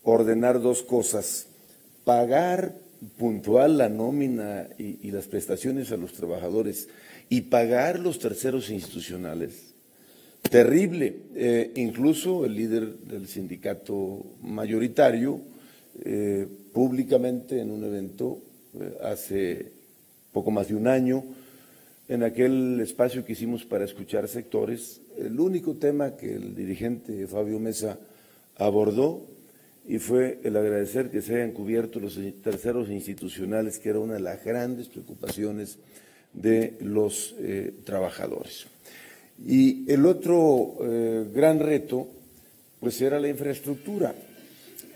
ordenar dos cosas, pagar puntual la nómina y, las prestaciones a los trabajadores y pagar los terceros institucionales, terrible. Eh, incluso el líder del sindicato mayoritario, eh, públicamente en un evento eh, hace poco más de un año, en aquel espacio que hicimos para escuchar sectores, el único tema que el dirigente Fabio Mesa abordó y fue el agradecer que se hayan cubierto los terceros institucionales, que era una de las grandes preocupaciones de los eh, trabajadores. Y el otro eh, gran reto, pues era la infraestructura.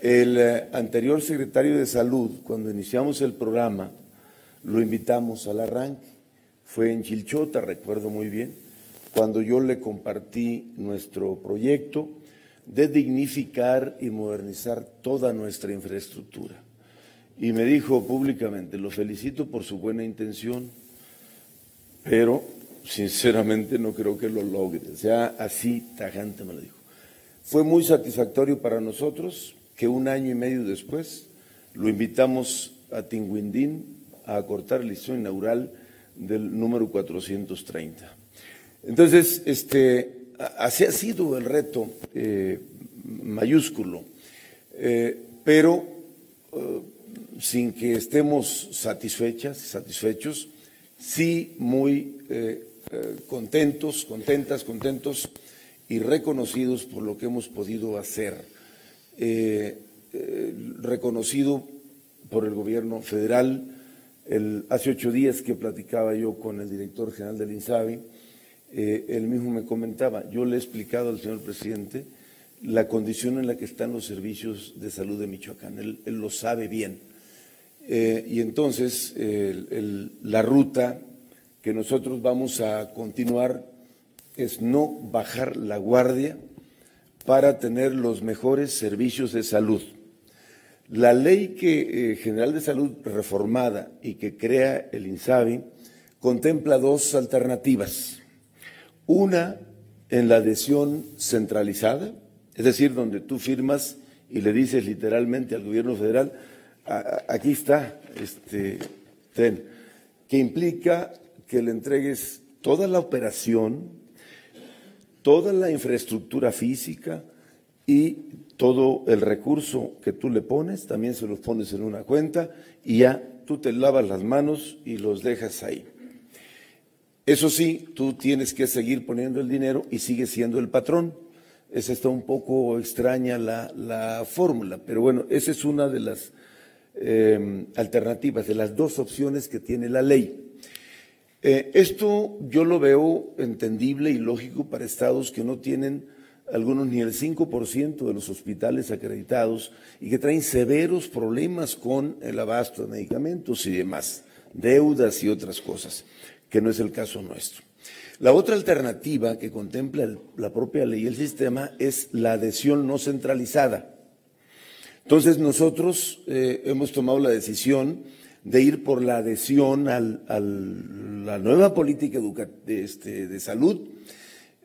El eh, anterior secretario de Salud, cuando iniciamos el programa, lo invitamos al arranque. Fue en Chilchota, recuerdo muy bien, cuando yo le compartí nuestro proyecto de dignificar y modernizar toda nuestra infraestructura. Y me dijo públicamente, lo felicito por su buena intención, pero sinceramente no creo que lo logre. O sea, así tajante me lo dijo. Fue muy satisfactorio para nosotros que un año y medio después lo invitamos a Tinguindín a cortar el listón inaugural del número 430. Entonces, este, así ha sido el reto eh, mayúsculo, eh, pero eh, sin que estemos satisfechas, satisfechos, sí muy contentos, contentas, contentos y reconocidos por lo que hemos podido hacer, reconocido por el gobierno federal. El, hace ocho días que platicaba yo con el director general del INSABI, eh, él mismo me comentaba, yo le he explicado al señor presidente la condición en la que están los servicios de salud de Michoacán, él, lo sabe bien. Eh, y entonces la ruta que nosotros vamos a continuar es no bajar la guardia para tener los mejores servicios de salud. La ley que, eh, general de salud reformada y que crea el INSABI contempla dos alternativas. Una en la adhesión centralizada, es decir, donde tú firmas y le dices literalmente al gobierno federal, aquí está, este, que implica que le entregues toda la operación, toda la infraestructura física y todo el recurso que tú le pones, también se los pones en una cuenta y ya tú te lavas las manos y los dejas ahí. Eso sí, tú tienes que seguir poniendo el dinero y sigues siendo el patrón. Esa está un poco extraña la, fórmula, pero bueno, esa es una de las em, alternativas, de las dos opciones que tiene la ley. Eh, esto yo lo veo entendible y lógico para estados que no tienen algunos ni el 5% de los hospitales acreditados y que traen severos problemas con el abasto de medicamentos y demás, deudas y otras cosas que no es el caso nuestro. La otra alternativa que contempla la propia ley y el sistema es la adhesión no centralizada. Entonces nosotros eh, hemos tomado la decisión de ir por la adhesión a la nueva política de, este, de salud,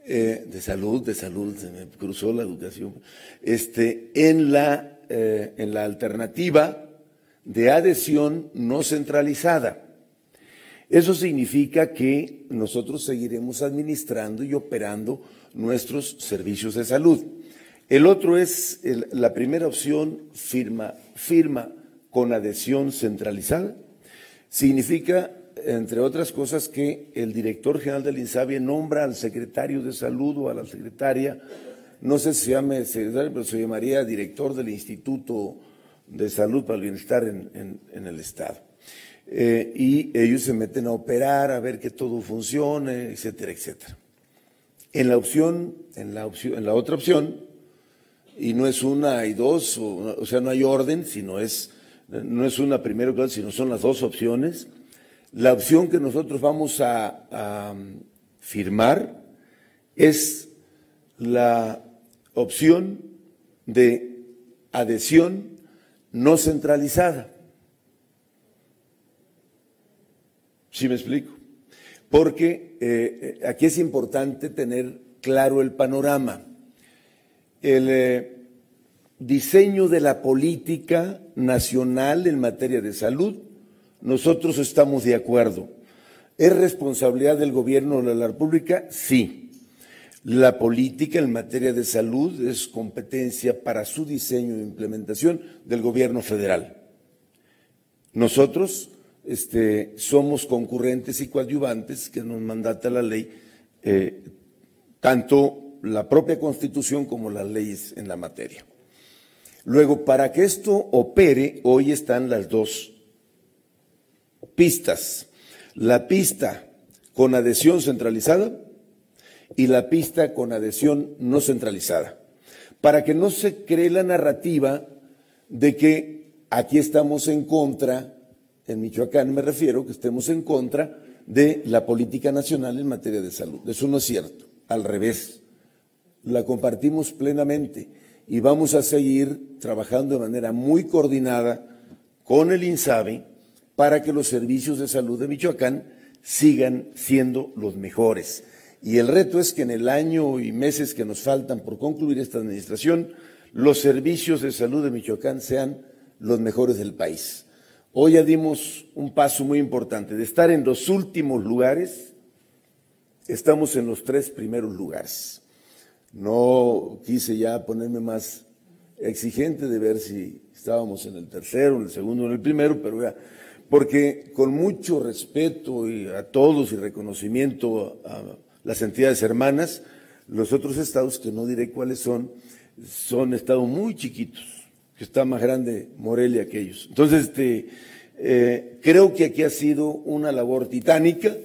eh, de salud, de salud, se me cruzó la educación, este, en, la, eh, en la alternativa de adhesión no centralizada. Eso significa que nosotros seguiremos administrando y operando nuestros servicios de salud. El otro es la primera opción, firma, firma con adhesión centralizada. Significa, entre otras cosas, que el director general del INSABIE nombra al secretario de salud o a la secretaria, no sé si se llame secretario, pero se llamaría director del Instituto de Salud para el Bienestar en el Estado. Eh, y ellos se meten a operar, a ver que todo funcione, etcétera, etcétera. En la opción, en la opción, en la otra opción, y no es una y dos, o, sea, no hay orden, sino es, no es una primero, sino son las dos opciones. La opción que nosotros vamos a firmar es la opción de adhesión no centralizada. ¿Sí me explico? Porque eh, aquí es importante tener claro el panorama. El, eh, diseño de la política nacional en materia de salud, nosotros estamos de acuerdo. ¿Es responsabilidad del gobierno de la República? Sí. La política en materia de salud es competencia para su diseño e implementación del gobierno federal. Nosotros este, somos concurrentes y coadyuvantes que nos mandata la ley, eh, tanto la propia Constitución como las leyes en la materia. Luego, para que esto opere, hoy están las dos pistas. La pista con adhesión centralizada y la pista con adhesión no centralizada. Para que no se cree la narrativa de que aquí estamos en contra, en Michoacán me refiero, que estemos en contra de la política nacional en materia de salud. Eso no es cierto, al revés. La compartimos plenamente y vamos a seguir trabajando de manera muy coordinada con el INSABI para que los servicios de salud de Michoacán sigan siendo los mejores. Y el reto es que en el año y meses que nos faltan por concluir esta administración, los servicios de salud de Michoacán sean los mejores del país. Hoy ya dimos un paso muy importante. De estar en los últimos lugares, estamos en los tres primeros lugares. No quise ya ponerme más exigente de ver si estábamos en el tercero, en el segundo, en el primero, pero ya, porque con mucho respeto a todos y reconocimiento a, las entidades hermanas, los otros estados, que no diré cuáles son, son estados muy chiquitos, que está más grande Morelia que ellos. Entonces, este, eh, creo que aquí ha sido una labor titánica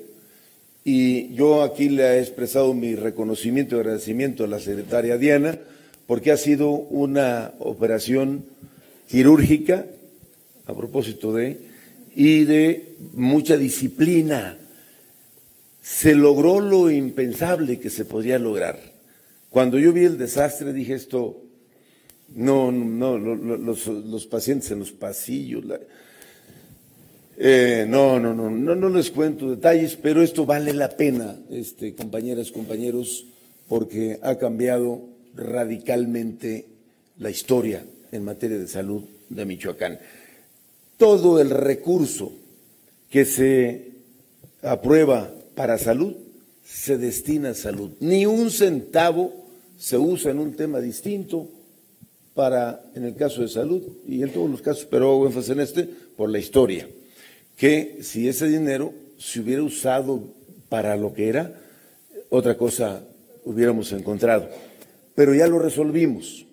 y yo aquí le he expresado mi reconocimiento y agradecimiento a la secretaria Diana, porque ha sido una operación quirúrgica, a propósito de, y de mucha disciplina. Se logró lo impensable que se podía lograr. Cuando yo vi el desastre dije esto, no, no, los, los pacientes en los pasillos, eh, no, no, no, no, no les cuento detalles, pero esto vale la pena, este, compañeras, compañeros, porque ha cambiado radicalmente la historia en materia de salud de Michoacán. Todo el recurso que se aprueba para salud se destina a salud. Ni un centavo se usa en un tema distinto para, en el caso de salud y en todos los casos, pero hago énfasis en este, por la historia que si ese dinero se hubiera usado para lo que era, otra cosa hubiéramos encontrado. Pero ya lo resolvimos.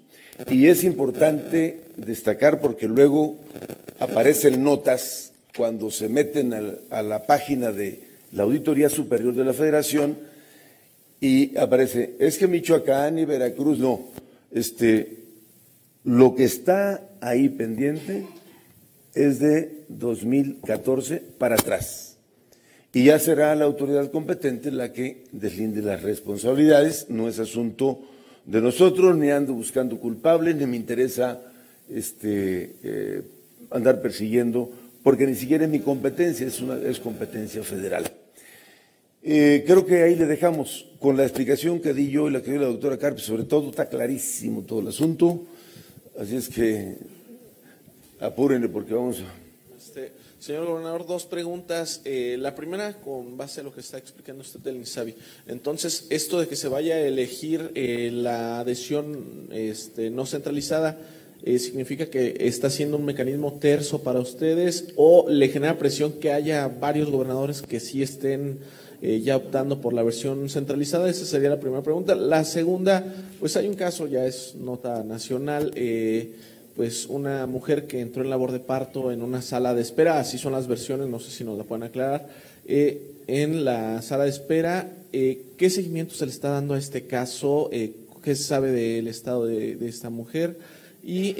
Y es importante destacar porque luego aparecen notas cuando se meten a la página de la Auditoría Superior de la Federación y aparece, es que Michoacán y Veracruz no, este, lo que está ahí pendiente es de 2014 para atrás. Y ya será la autoridad competente la que deslinde las responsabilidades. No es asunto de nosotros, ni ando buscando culpables, ni me interesa este, eh, andar persiguiendo, porque ni siquiera es mi competencia, es, una, competencia federal. Eh, creo que ahí le dejamos con la explicación que di yo y la que dio la doctora Carpe, sobre todo está clarísimo todo el asunto, así es que Apúrenle porque vamos a... Este, señor gobernador, dos preguntas. Eh, la primera, con base a lo que está explicando usted del INSABI. Entonces, esto de que se vaya a elegir eh, la adhesión este, no centralizada, eh, ¿significa que está siendo un mecanismo terso para ustedes o le genera presión que haya varios gobernadores que sí estén ya optando por la versión centralizada? Esa sería la primera pregunta. La segunda, pues hay un caso, ya es nota nacional pues una mujer que entró en labor de parto en una sala de espera, así son las versiones, no sé si nos la pueden aclarar, eh, en la sala de espera, eh, ¿qué seguimiento se le está dando a este caso? Eh, ¿Qué se sabe del estado de, esta mujer? ¿Y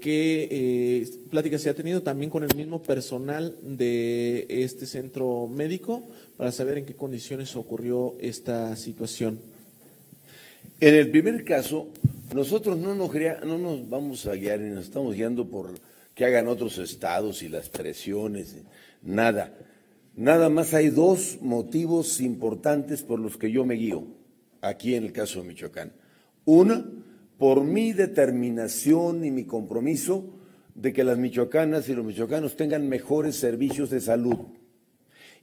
qué pláticas se ha tenido también con el mismo personal de este centro médico para saber en qué condiciones ocurrió esta situación? En el primer caso, nosotros no nos, no nos vamos a guiar nos estamos guiando por que hagan otros estados y las presiones, nada. Nada más hay dos motivos importantes por los que yo me guío aquí en el caso de Michoacán. Una, por mi determinación y mi compromiso de que las michoacanas y los michoacanos tengan mejores servicios de salud.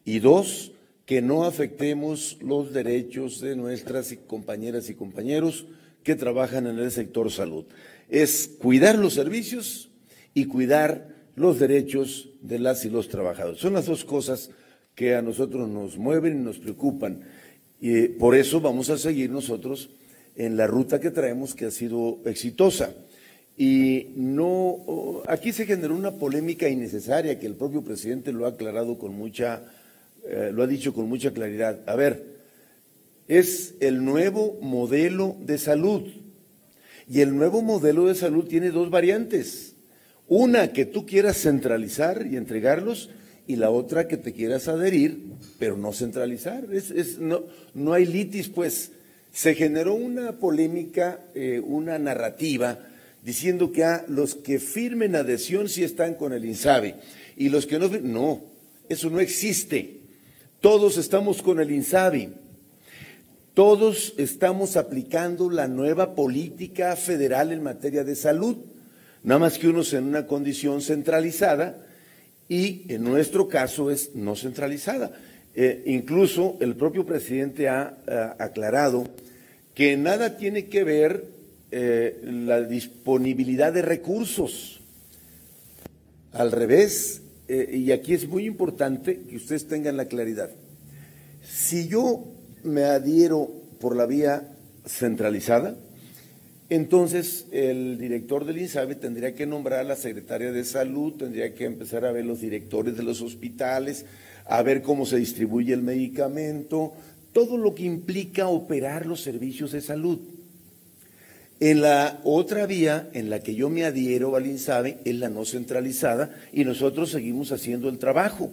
Y dos, que no afectemos los derechos de nuestras compañeras y compañeros que trabajan en el sector salud. Es cuidar los servicios y cuidar los derechos de las y los trabajadores. Son las dos cosas que a nosotros nos mueven y nos preocupan. Y por eso vamos a seguir nosotros en la ruta que traemos que ha sido exitosa. Y no, aquí se generó una polémica innecesaria que el propio presidente lo ha aclarado con mucha, eh, lo ha dicho con mucha claridad. A ver, es el nuevo modelo de salud. Y el nuevo modelo de salud tiene dos variantes. Una que tú quieras centralizar y entregarlos y la otra que te quieras adherir, pero no centralizar. Es, no, no hay litis, pues. Se generó una polémica, eh, una narrativa diciendo que a los que firmen adhesión sí están con el INSABI y los que no, no, eso no existe. Todos estamos con el INSABI. Todos estamos aplicando la nueva política federal en materia de salud, nada más que unos en una condición centralizada y en nuestro caso es no centralizada. Eh, incluso el propio presidente ha aclarado que nada tiene que ver eh, la disponibilidad de recursos. Al revés, eh, y aquí es muy importante que ustedes tengan la claridad. Si yo me adhiero por la vía centralizada, entonces el director del INSABE tendría que nombrar a la secretaria de salud, tendría que empezar a ver los directores de los hospitales, a ver cómo se distribuye el medicamento, todo lo que implica operar los servicios de salud. En la otra vía en la que yo me adhiero al INSABE es la no centralizada y nosotros seguimos haciendo el trabajo.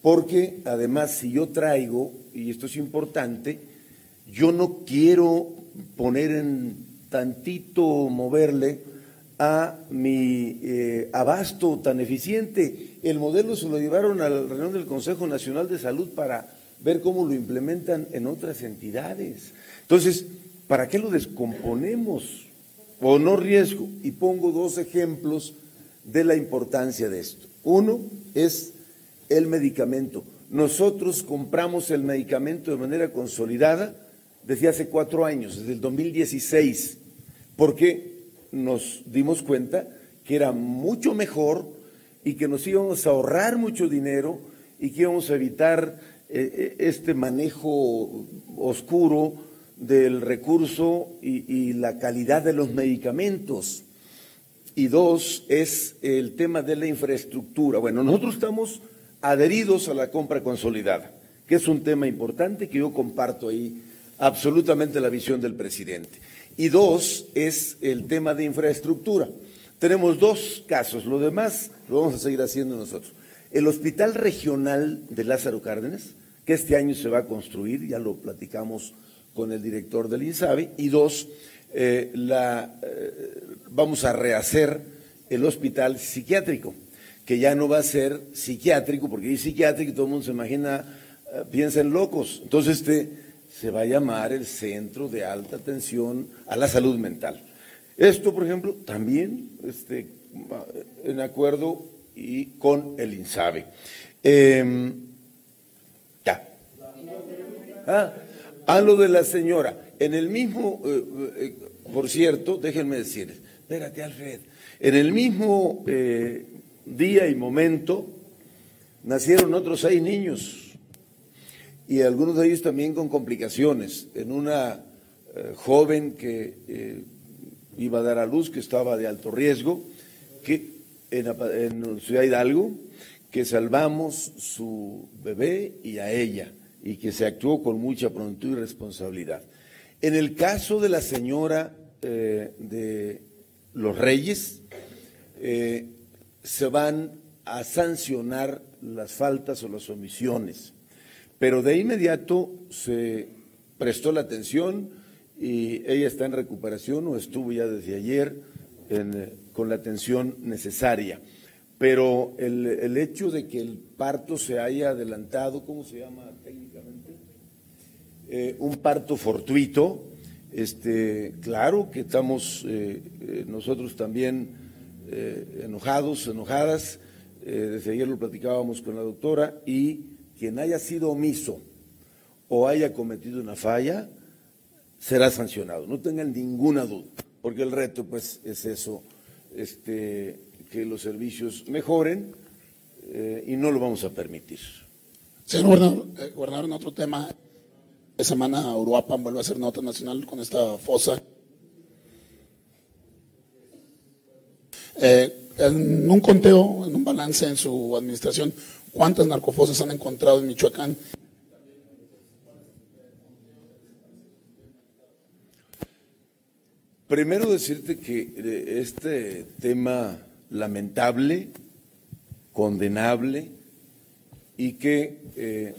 Porque además si yo traigo, y esto es importante, yo no quiero poner en tantito, moverle a mi eh, abasto tan eficiente. El modelo se lo llevaron a la reunión del Consejo Nacional de Salud para ver cómo lo implementan en otras entidades. Entonces, ¿Para qué lo descomponemos? O no riesgo. Y pongo dos ejemplos de la importancia de esto. Uno es el medicamento. Nosotros compramos el medicamento de manera consolidada desde hace cuatro años, desde el 2016, porque nos dimos cuenta que era mucho mejor y que nos íbamos a ahorrar mucho dinero y que íbamos a evitar eh, eh, este manejo oscuro del recurso y, la calidad de los medicamentos. Y dos, es el tema de la infraestructura. Bueno, nosotros estamos adheridos a la compra consolidada, que es un tema importante que yo comparto ahí absolutamente la visión del presidente. Y dos, es el tema de infraestructura. Tenemos dos casos, lo demás lo vamos a seguir haciendo nosotros. El Hospital Regional de Lázaro Cárdenas, que este año se va a construir, ya lo platicamos con el director del INSABI y dos, eh, eh, vamos a rehacer el hospital psiquiátrico, que ya no va a ser psiquiátrico, porque es psiquiátrico y todo el mundo se imagina, eh, piensa en locos. Entonces este se va a llamar el Centro de Alta Atención a la Salud Mental. Esto, por ejemplo, también este, en acuerdo y con el INSABI. Em, ya. Ah, a lo de la señora, en el mismo, eh, eh, por cierto, déjenme decir, espérate Alfred, en el mismo eh, día y momento nacieron otros seis niños y algunos de ellos también con complicaciones. En una joven que iba a dar a luz, que estaba de alto riesgo, que en, en Ciudad Hidalgo, que salvamos su bebé y a ella y que se actuó con mucha prontitud y responsabilidad. En el caso de la señora eh, de los Reyes, eh, se van a sancionar las faltas o las omisiones, pero de inmediato se prestó la atención y ella está en recuperación o estuvo ya desde ayer eh, con la atención necesaria. Pero el, hecho de que el parto se haya adelantado, ¿cómo se llama técnicamente? Eh, un parto fortuito, Este, claro que estamos eh, nosotros también enojados, enojadas. desde ayer lo platicábamos con la doctora y quien haya sido omiso o haya cometido una falla será sancionado. No tengan ninguna duda, porque el reto pues es eso, este, que los servicios mejoren y no lo vamos a permitir. Señor gobernador, en otro tema, esta semana Uruapan vuelve a ser nota nacional con esta fosa. Eh, en un conteo, en un balance en su administración, ¿cuántas narcofosas han encontrado en Michoacán? Primero decirte que eh, este tema lamentable, condenable y que eh,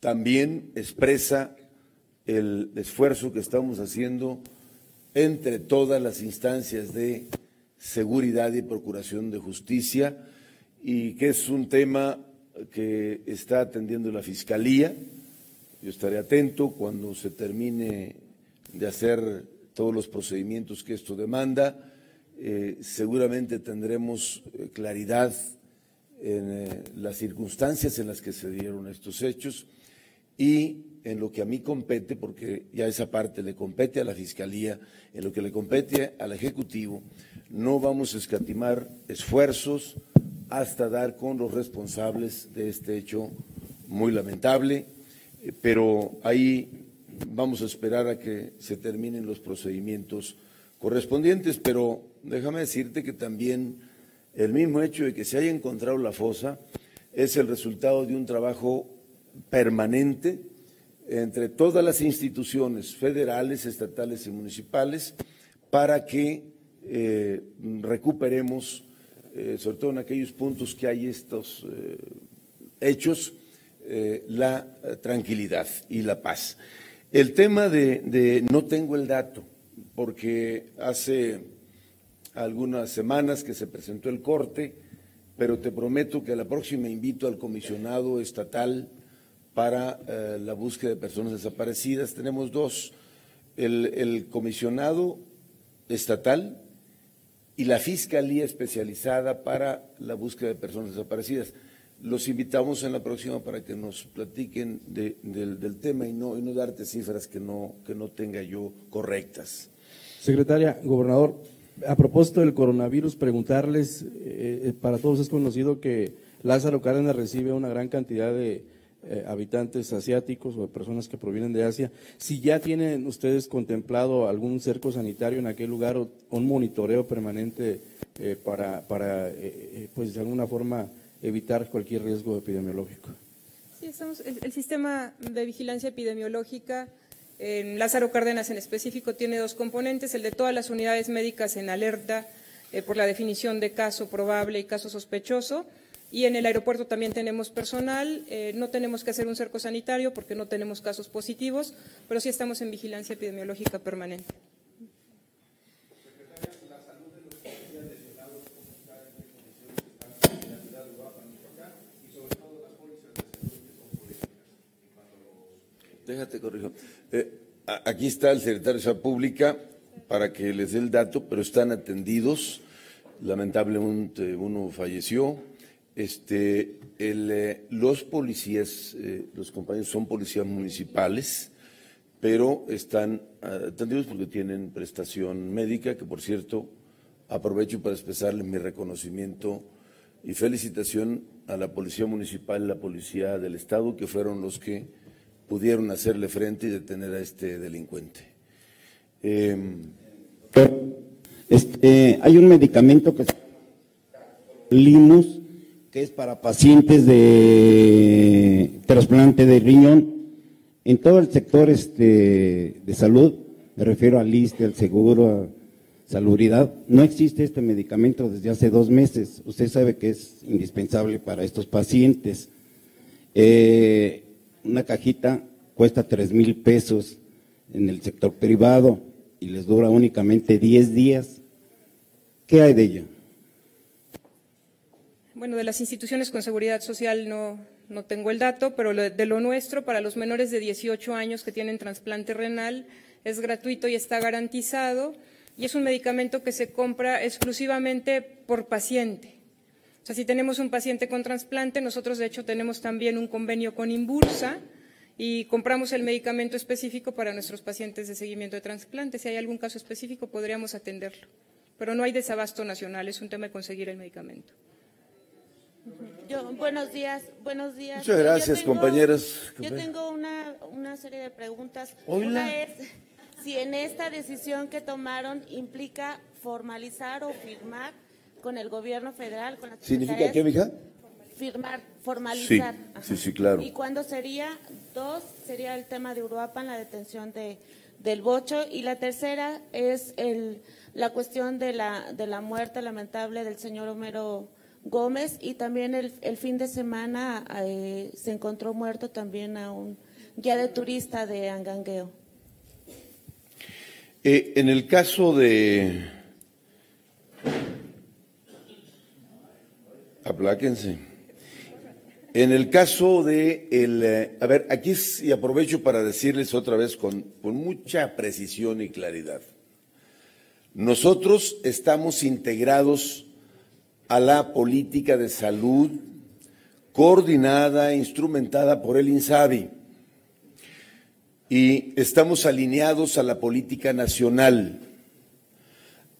también expresa el esfuerzo que estamos haciendo entre todas las instancias de seguridad y procuración de justicia y que es un tema que está atendiendo la Fiscalía. Yo estaré atento cuando se termine de hacer todos los procedimientos que esto demanda. Eh, seguramente tendremos eh, claridad en eh, las circunstancias en las que se dieron estos hechos y en lo que a mí compete, porque ya esa parte le compete a la Fiscalía, en lo que le compete al Ejecutivo, no vamos a escatimar esfuerzos hasta dar con los responsables de este hecho muy lamentable, eh, pero ahí vamos a esperar a que se terminen los procedimientos correspondientes, pero déjame decirte que también el mismo hecho de que se haya encontrado la fosa es el resultado de un trabajo permanente entre todas las instituciones federales, estatales y municipales para que eh, recuperemos, eh, sobre todo en aquellos puntos que hay estos eh, hechos, la tranquilidad y la paz. El tema de no tengo el dato, porque hace algunas semanas que se presentó el corte, pero te prometo que a la próxima invito al comisionado estatal para eh, la búsqueda de personas desaparecidas. Tenemos dos, el, comisionado estatal y la Fiscalía Especializada para la búsqueda de personas desaparecidas. Los invitamos en la próxima para que nos platiquen del, tema y no, y no darte cifras que no, que no tenga yo correctas. Secretaria, gobernador, a propósito del coronavirus, preguntarles, eh, eh, para todos es conocido que Lázaro Cárdenas recibe una gran cantidad de eh, habitantes asiáticos o de personas que provienen de Asia. Si ya tienen ustedes contemplado algún cerco sanitario en aquel lugar o un monitoreo permanente para, para pues de alguna forma evitar cualquier riesgo epidemiológico. Sí, estamos, el sistema de vigilancia epidemiológica en Lázaro Cárdenas en específico tiene dos componentes, el de todas las unidades médicas en alerta eh, por la definición de caso probable y caso sospechoso. Y en el aeropuerto también tenemos personal, eh, no tenemos que hacer un cerco sanitario porque no tenemos casos positivos, pero sí estamos en vigilancia epidemiológica permanente. Déjate corrijo. Eh, aquí está el secretario de Salud Pública para que les dé el dato, pero están atendidos. Lamentablemente uno falleció. Este, eh, los policías, eh, los compañeros son policías municipales, pero están atendidos porque tienen prestación médica, que por cierto aprovecho para expresarles mi reconocimiento y felicitación a la Policía Municipal y la Policía del Estado, que fueron los que pudieron hacerle frente y detener a este delincuente. Em, este, hay un medicamento que se llama que es para pacientes de trasplante de riñón. En todo el sector este, de salud, me refiero al ISTE, al seguro, a salubridad, no existe este medicamento desde hace dos meses. Usted sabe que es indispensable para estos pacientes. Eh, una cajita cuesta tres mil pesos en el sector privado y les dura únicamente 10 días. ¿Qué hay de ello? Bueno, de las instituciones con seguridad social no, no tengo el dato, pero de lo nuestro, para los menores de 18 años que tienen trasplante renal, es gratuito y está garantizado y es un medicamento que se compra exclusivamente por paciente. O sea, si tenemos un paciente con trasplante, nosotros de hecho tenemos también un convenio con Imbursa y compramos el medicamento específico para nuestros pacientes de seguimiento de trasplante. Si hay algún caso específico, podríamos atenderlo. Pero no hay desabasto nacional, es un tema de conseguir el medicamento. Yo, buenos días, buenos días. Muchas gracias, compañeros. Yo tengo una, una serie de preguntas. Una es si en esta decisión que tomaron implica formalizar o firmar con el gobierno federal, con las ¿Significa qué, mija? Firmar, formalizar. Sí, sí, claro. ¿Y cuándo sería? Dos, sería el tema de Uruapan, la detención de, del Bocho. Y la tercera es el, la cuestión de la, de la muerte lamentable del señor Homero Gómez. Y también el, el fin de semana eh, se encontró muerto también a un guía de turista de Angangueo. Eh, en el caso de Apláquense. En el caso de el, eh, a ver, aquí y aprovecho para decirles otra vez con, con mucha precisión y claridad. Nosotros estamos integrados a la política de salud coordinada e instrumentada por el INSABI y estamos alineados a la política nacional.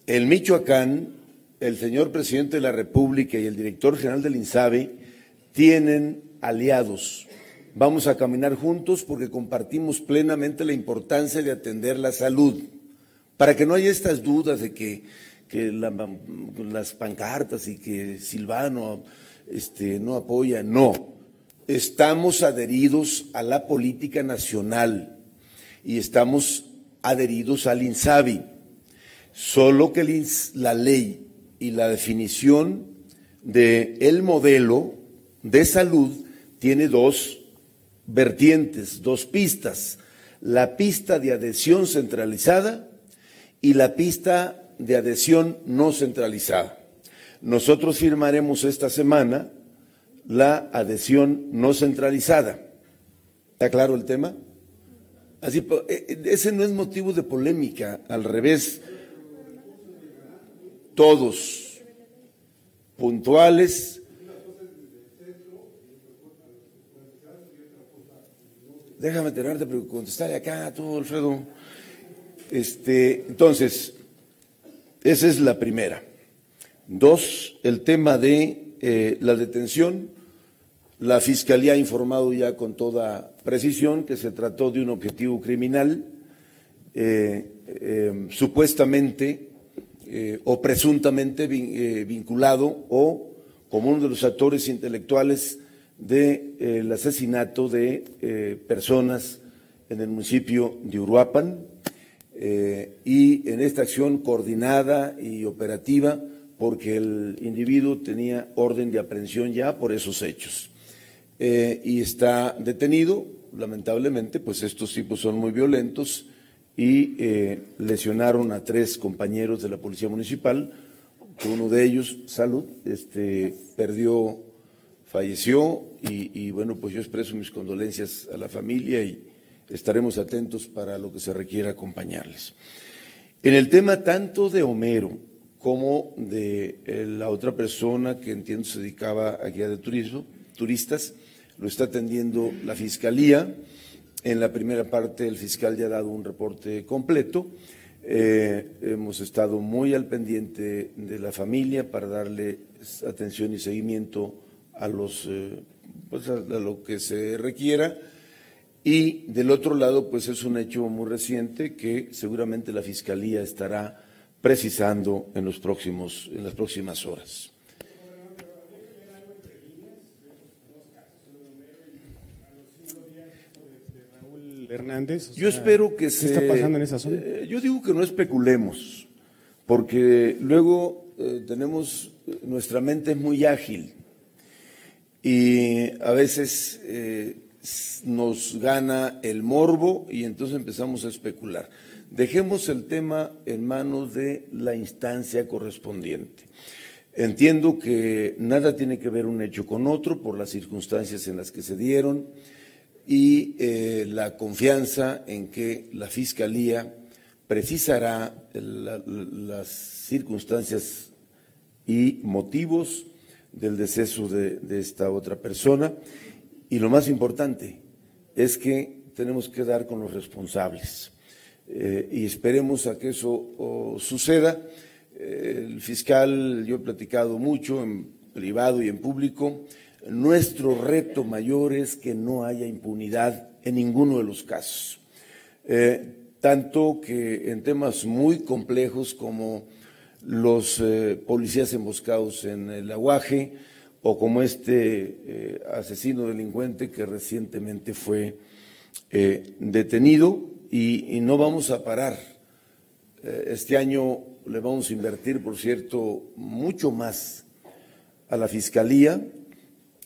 El Michoacán el señor presidente de la República y el director general del INSABE tienen aliados. Vamos a caminar juntos porque compartimos plenamente la importancia de atender la salud, para que no haya estas dudas de que, las pancartas y que Silvano este, no apoya. No, estamos adheridos a la política nacional y estamos adheridos al INSABI. Solo que la ley y la definición de el modelo de salud tiene dos vertientes, dos pistas. La pista de adhesión centralizada y la pista de adhesión no centralizada. Nosotros firmaremos esta semana la adhesión no centralizada. ¿Está claro el tema? Así, e, e, ese no es motivo de polémica, al revés todos puntuales. Déjame terminar de contestar acá, tú, Alfredo. Este, entonces, esa es la primera. Dos, el tema de eh, la detención. La Fiscalía ha informado ya con toda precisión que se trató de un objetivo criminal, eh, eh, supuestamente o presuntamente vinculado o como uno de los actores intelectuales del asesinato de personas en el municipio de Uruapan y en esta acción coordinada y operativa porque el individuo tenía orden de aprehensión ya por esos hechos y está detenido. Lamentablemente, pues estos tipos son muy violentos y eh, lesionaron a tres compañeros de la Policía Municipal, uno de ellos, Salud, este, perdió, falleció y, bueno, pues yo expreso mis condolencias a la familia y estaremos atentos para lo que se requiera acompañarles. En el tema tanto de Homero como de eh, la otra persona que entiendo se dedicaba a guía de turismo, turistas, lo está atendiendo la Fiscalía. En la primera parte el fiscal ya ha dado un reporte completo. Eh, hemos estado muy al pendiente de la familia para darle atención y seguimiento a, los, eh, pues a, lo que se requiera. Y del otro lado, pues es un hecho muy reciente que seguramente la Fiscalía estará precisando en, los próximos, en las próximas horas. Hernández. yo espero que se. ¿Qué está pasando en esa zona? Eh, yo digo que no especulemos, porque luego eh, tenemos. Nuestra mente es muy ágil y a veces eh, nos gana el morbo y entonces empezamos a especular. Dejemos el tema en manos de la instancia correspondiente. Entiendo que nada tiene que ver un hecho con otro por las circunstancias en las que se dieron y eh, la confianza en que la Fiscalía precisará la- las circunstancias y motivos del deceso de, de esta otra persona. Y lo más importante es que tenemos que dar con los responsables. Eh, y esperemos a que eso oh, suceda. El fiscal, yo he platicado mucho en privado y en público, nuestro reto mayor es que no haya impunidad en ninguno de los casos. Eh, tanto que en temas muy complejos como los eh, policías emboscados en el aguaje o como este eh, asesino delincuente que recientemente fue eh, detenido y, no vamos a parar. Eh, este año le vamos a invertir, por cierto, mucho más a la Fiscalía.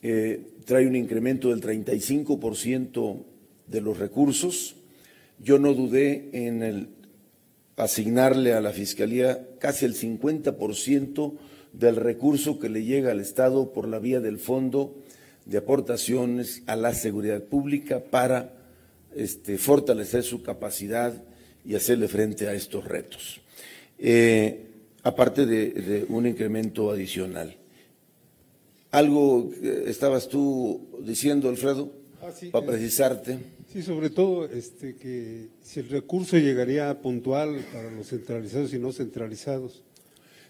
Trae un incremento del 35% de los recursos. Yo no dudé en el asignarle a la Fiscalía casi el 50% del recurso que le llega al Estado por la vía del Fondo de Aportaciones a la Seguridad Pública para este, fortalecer su capacidad y hacerle frente a estos retos, Eh, aparte de, de un incremento adicional. Algo que estabas tú diciendo, Alfredo, Ah, sí, para eh, precisarte. Sí, sobre todo este, que si el recurso llegaría puntual para los centralizados y no centralizados.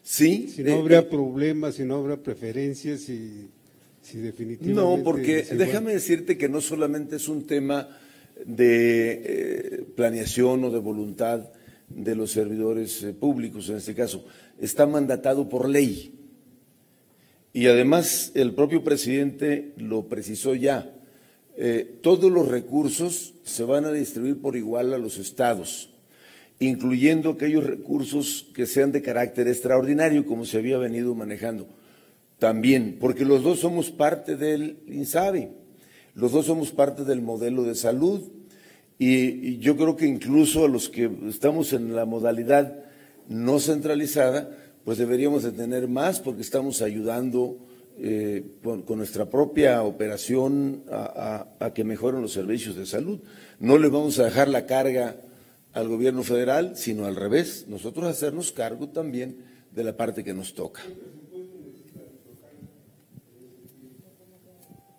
Sí, Si no eh, habría eh, problemas, si no habrá preferencias, si, si definitivamente. No, porque déjame decirte que no solamente es un tema de eh, planeación o de voluntad de los servidores eh, públicos en este caso, está mandatado por ley. Y además el propio presidente lo precisó ya. Eh, todos los recursos se van a distribuir por igual a los estados, incluyendo aquellos recursos que sean de carácter extraordinario, como se había venido manejando. También, porque los dos somos parte del INSABI, los dos somos parte del modelo de salud, y, yo creo que incluso a los que estamos en la modalidad no centralizada, pues deberíamos de tener más porque estamos ayudando eh, con, nuestra propia operación a, que mejoren los servicios de salud. No le vamos a dejar la carga al gobierno federal, sino al revés, nosotros hacernos cargo también de la parte que nos toca.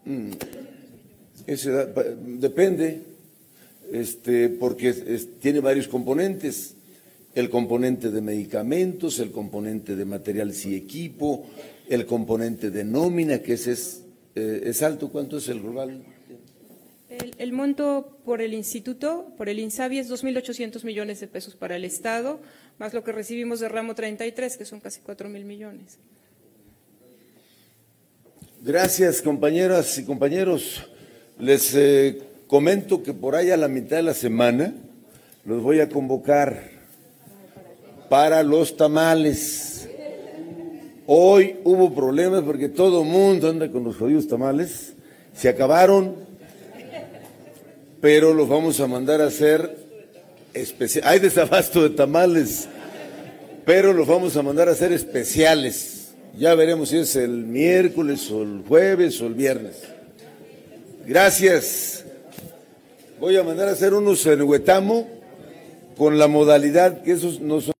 Mm, depende, este, porque tiene varios componentes, el componente de medicamentos, el componente de materiales y equipo, el componente de nómina, que ese es, eh, es alto, ¿cuánto es el global? El, monto por el instituto, por el INSABI, es 2.800 millones de pesos para el Estado, más lo que recibimos de ramo 33, que son casi 4.000 millones. Gracias, compañeras y compañeros. Les eh, comento que por ahí a la mitad de la semana los voy a convocar para los tamales. Hoy hubo problemas porque todo mundo anda con los jodidos tamales. Se acabaron, pero los vamos a mandar a hacer especiales. Hay desabasto de tamales, pero los vamos a mandar a hacer especiales. Ya veremos si es el miércoles o el jueves o el viernes. Gracias. Voy a mandar a hacer unos en Huetamo con la modalidad que esos no son.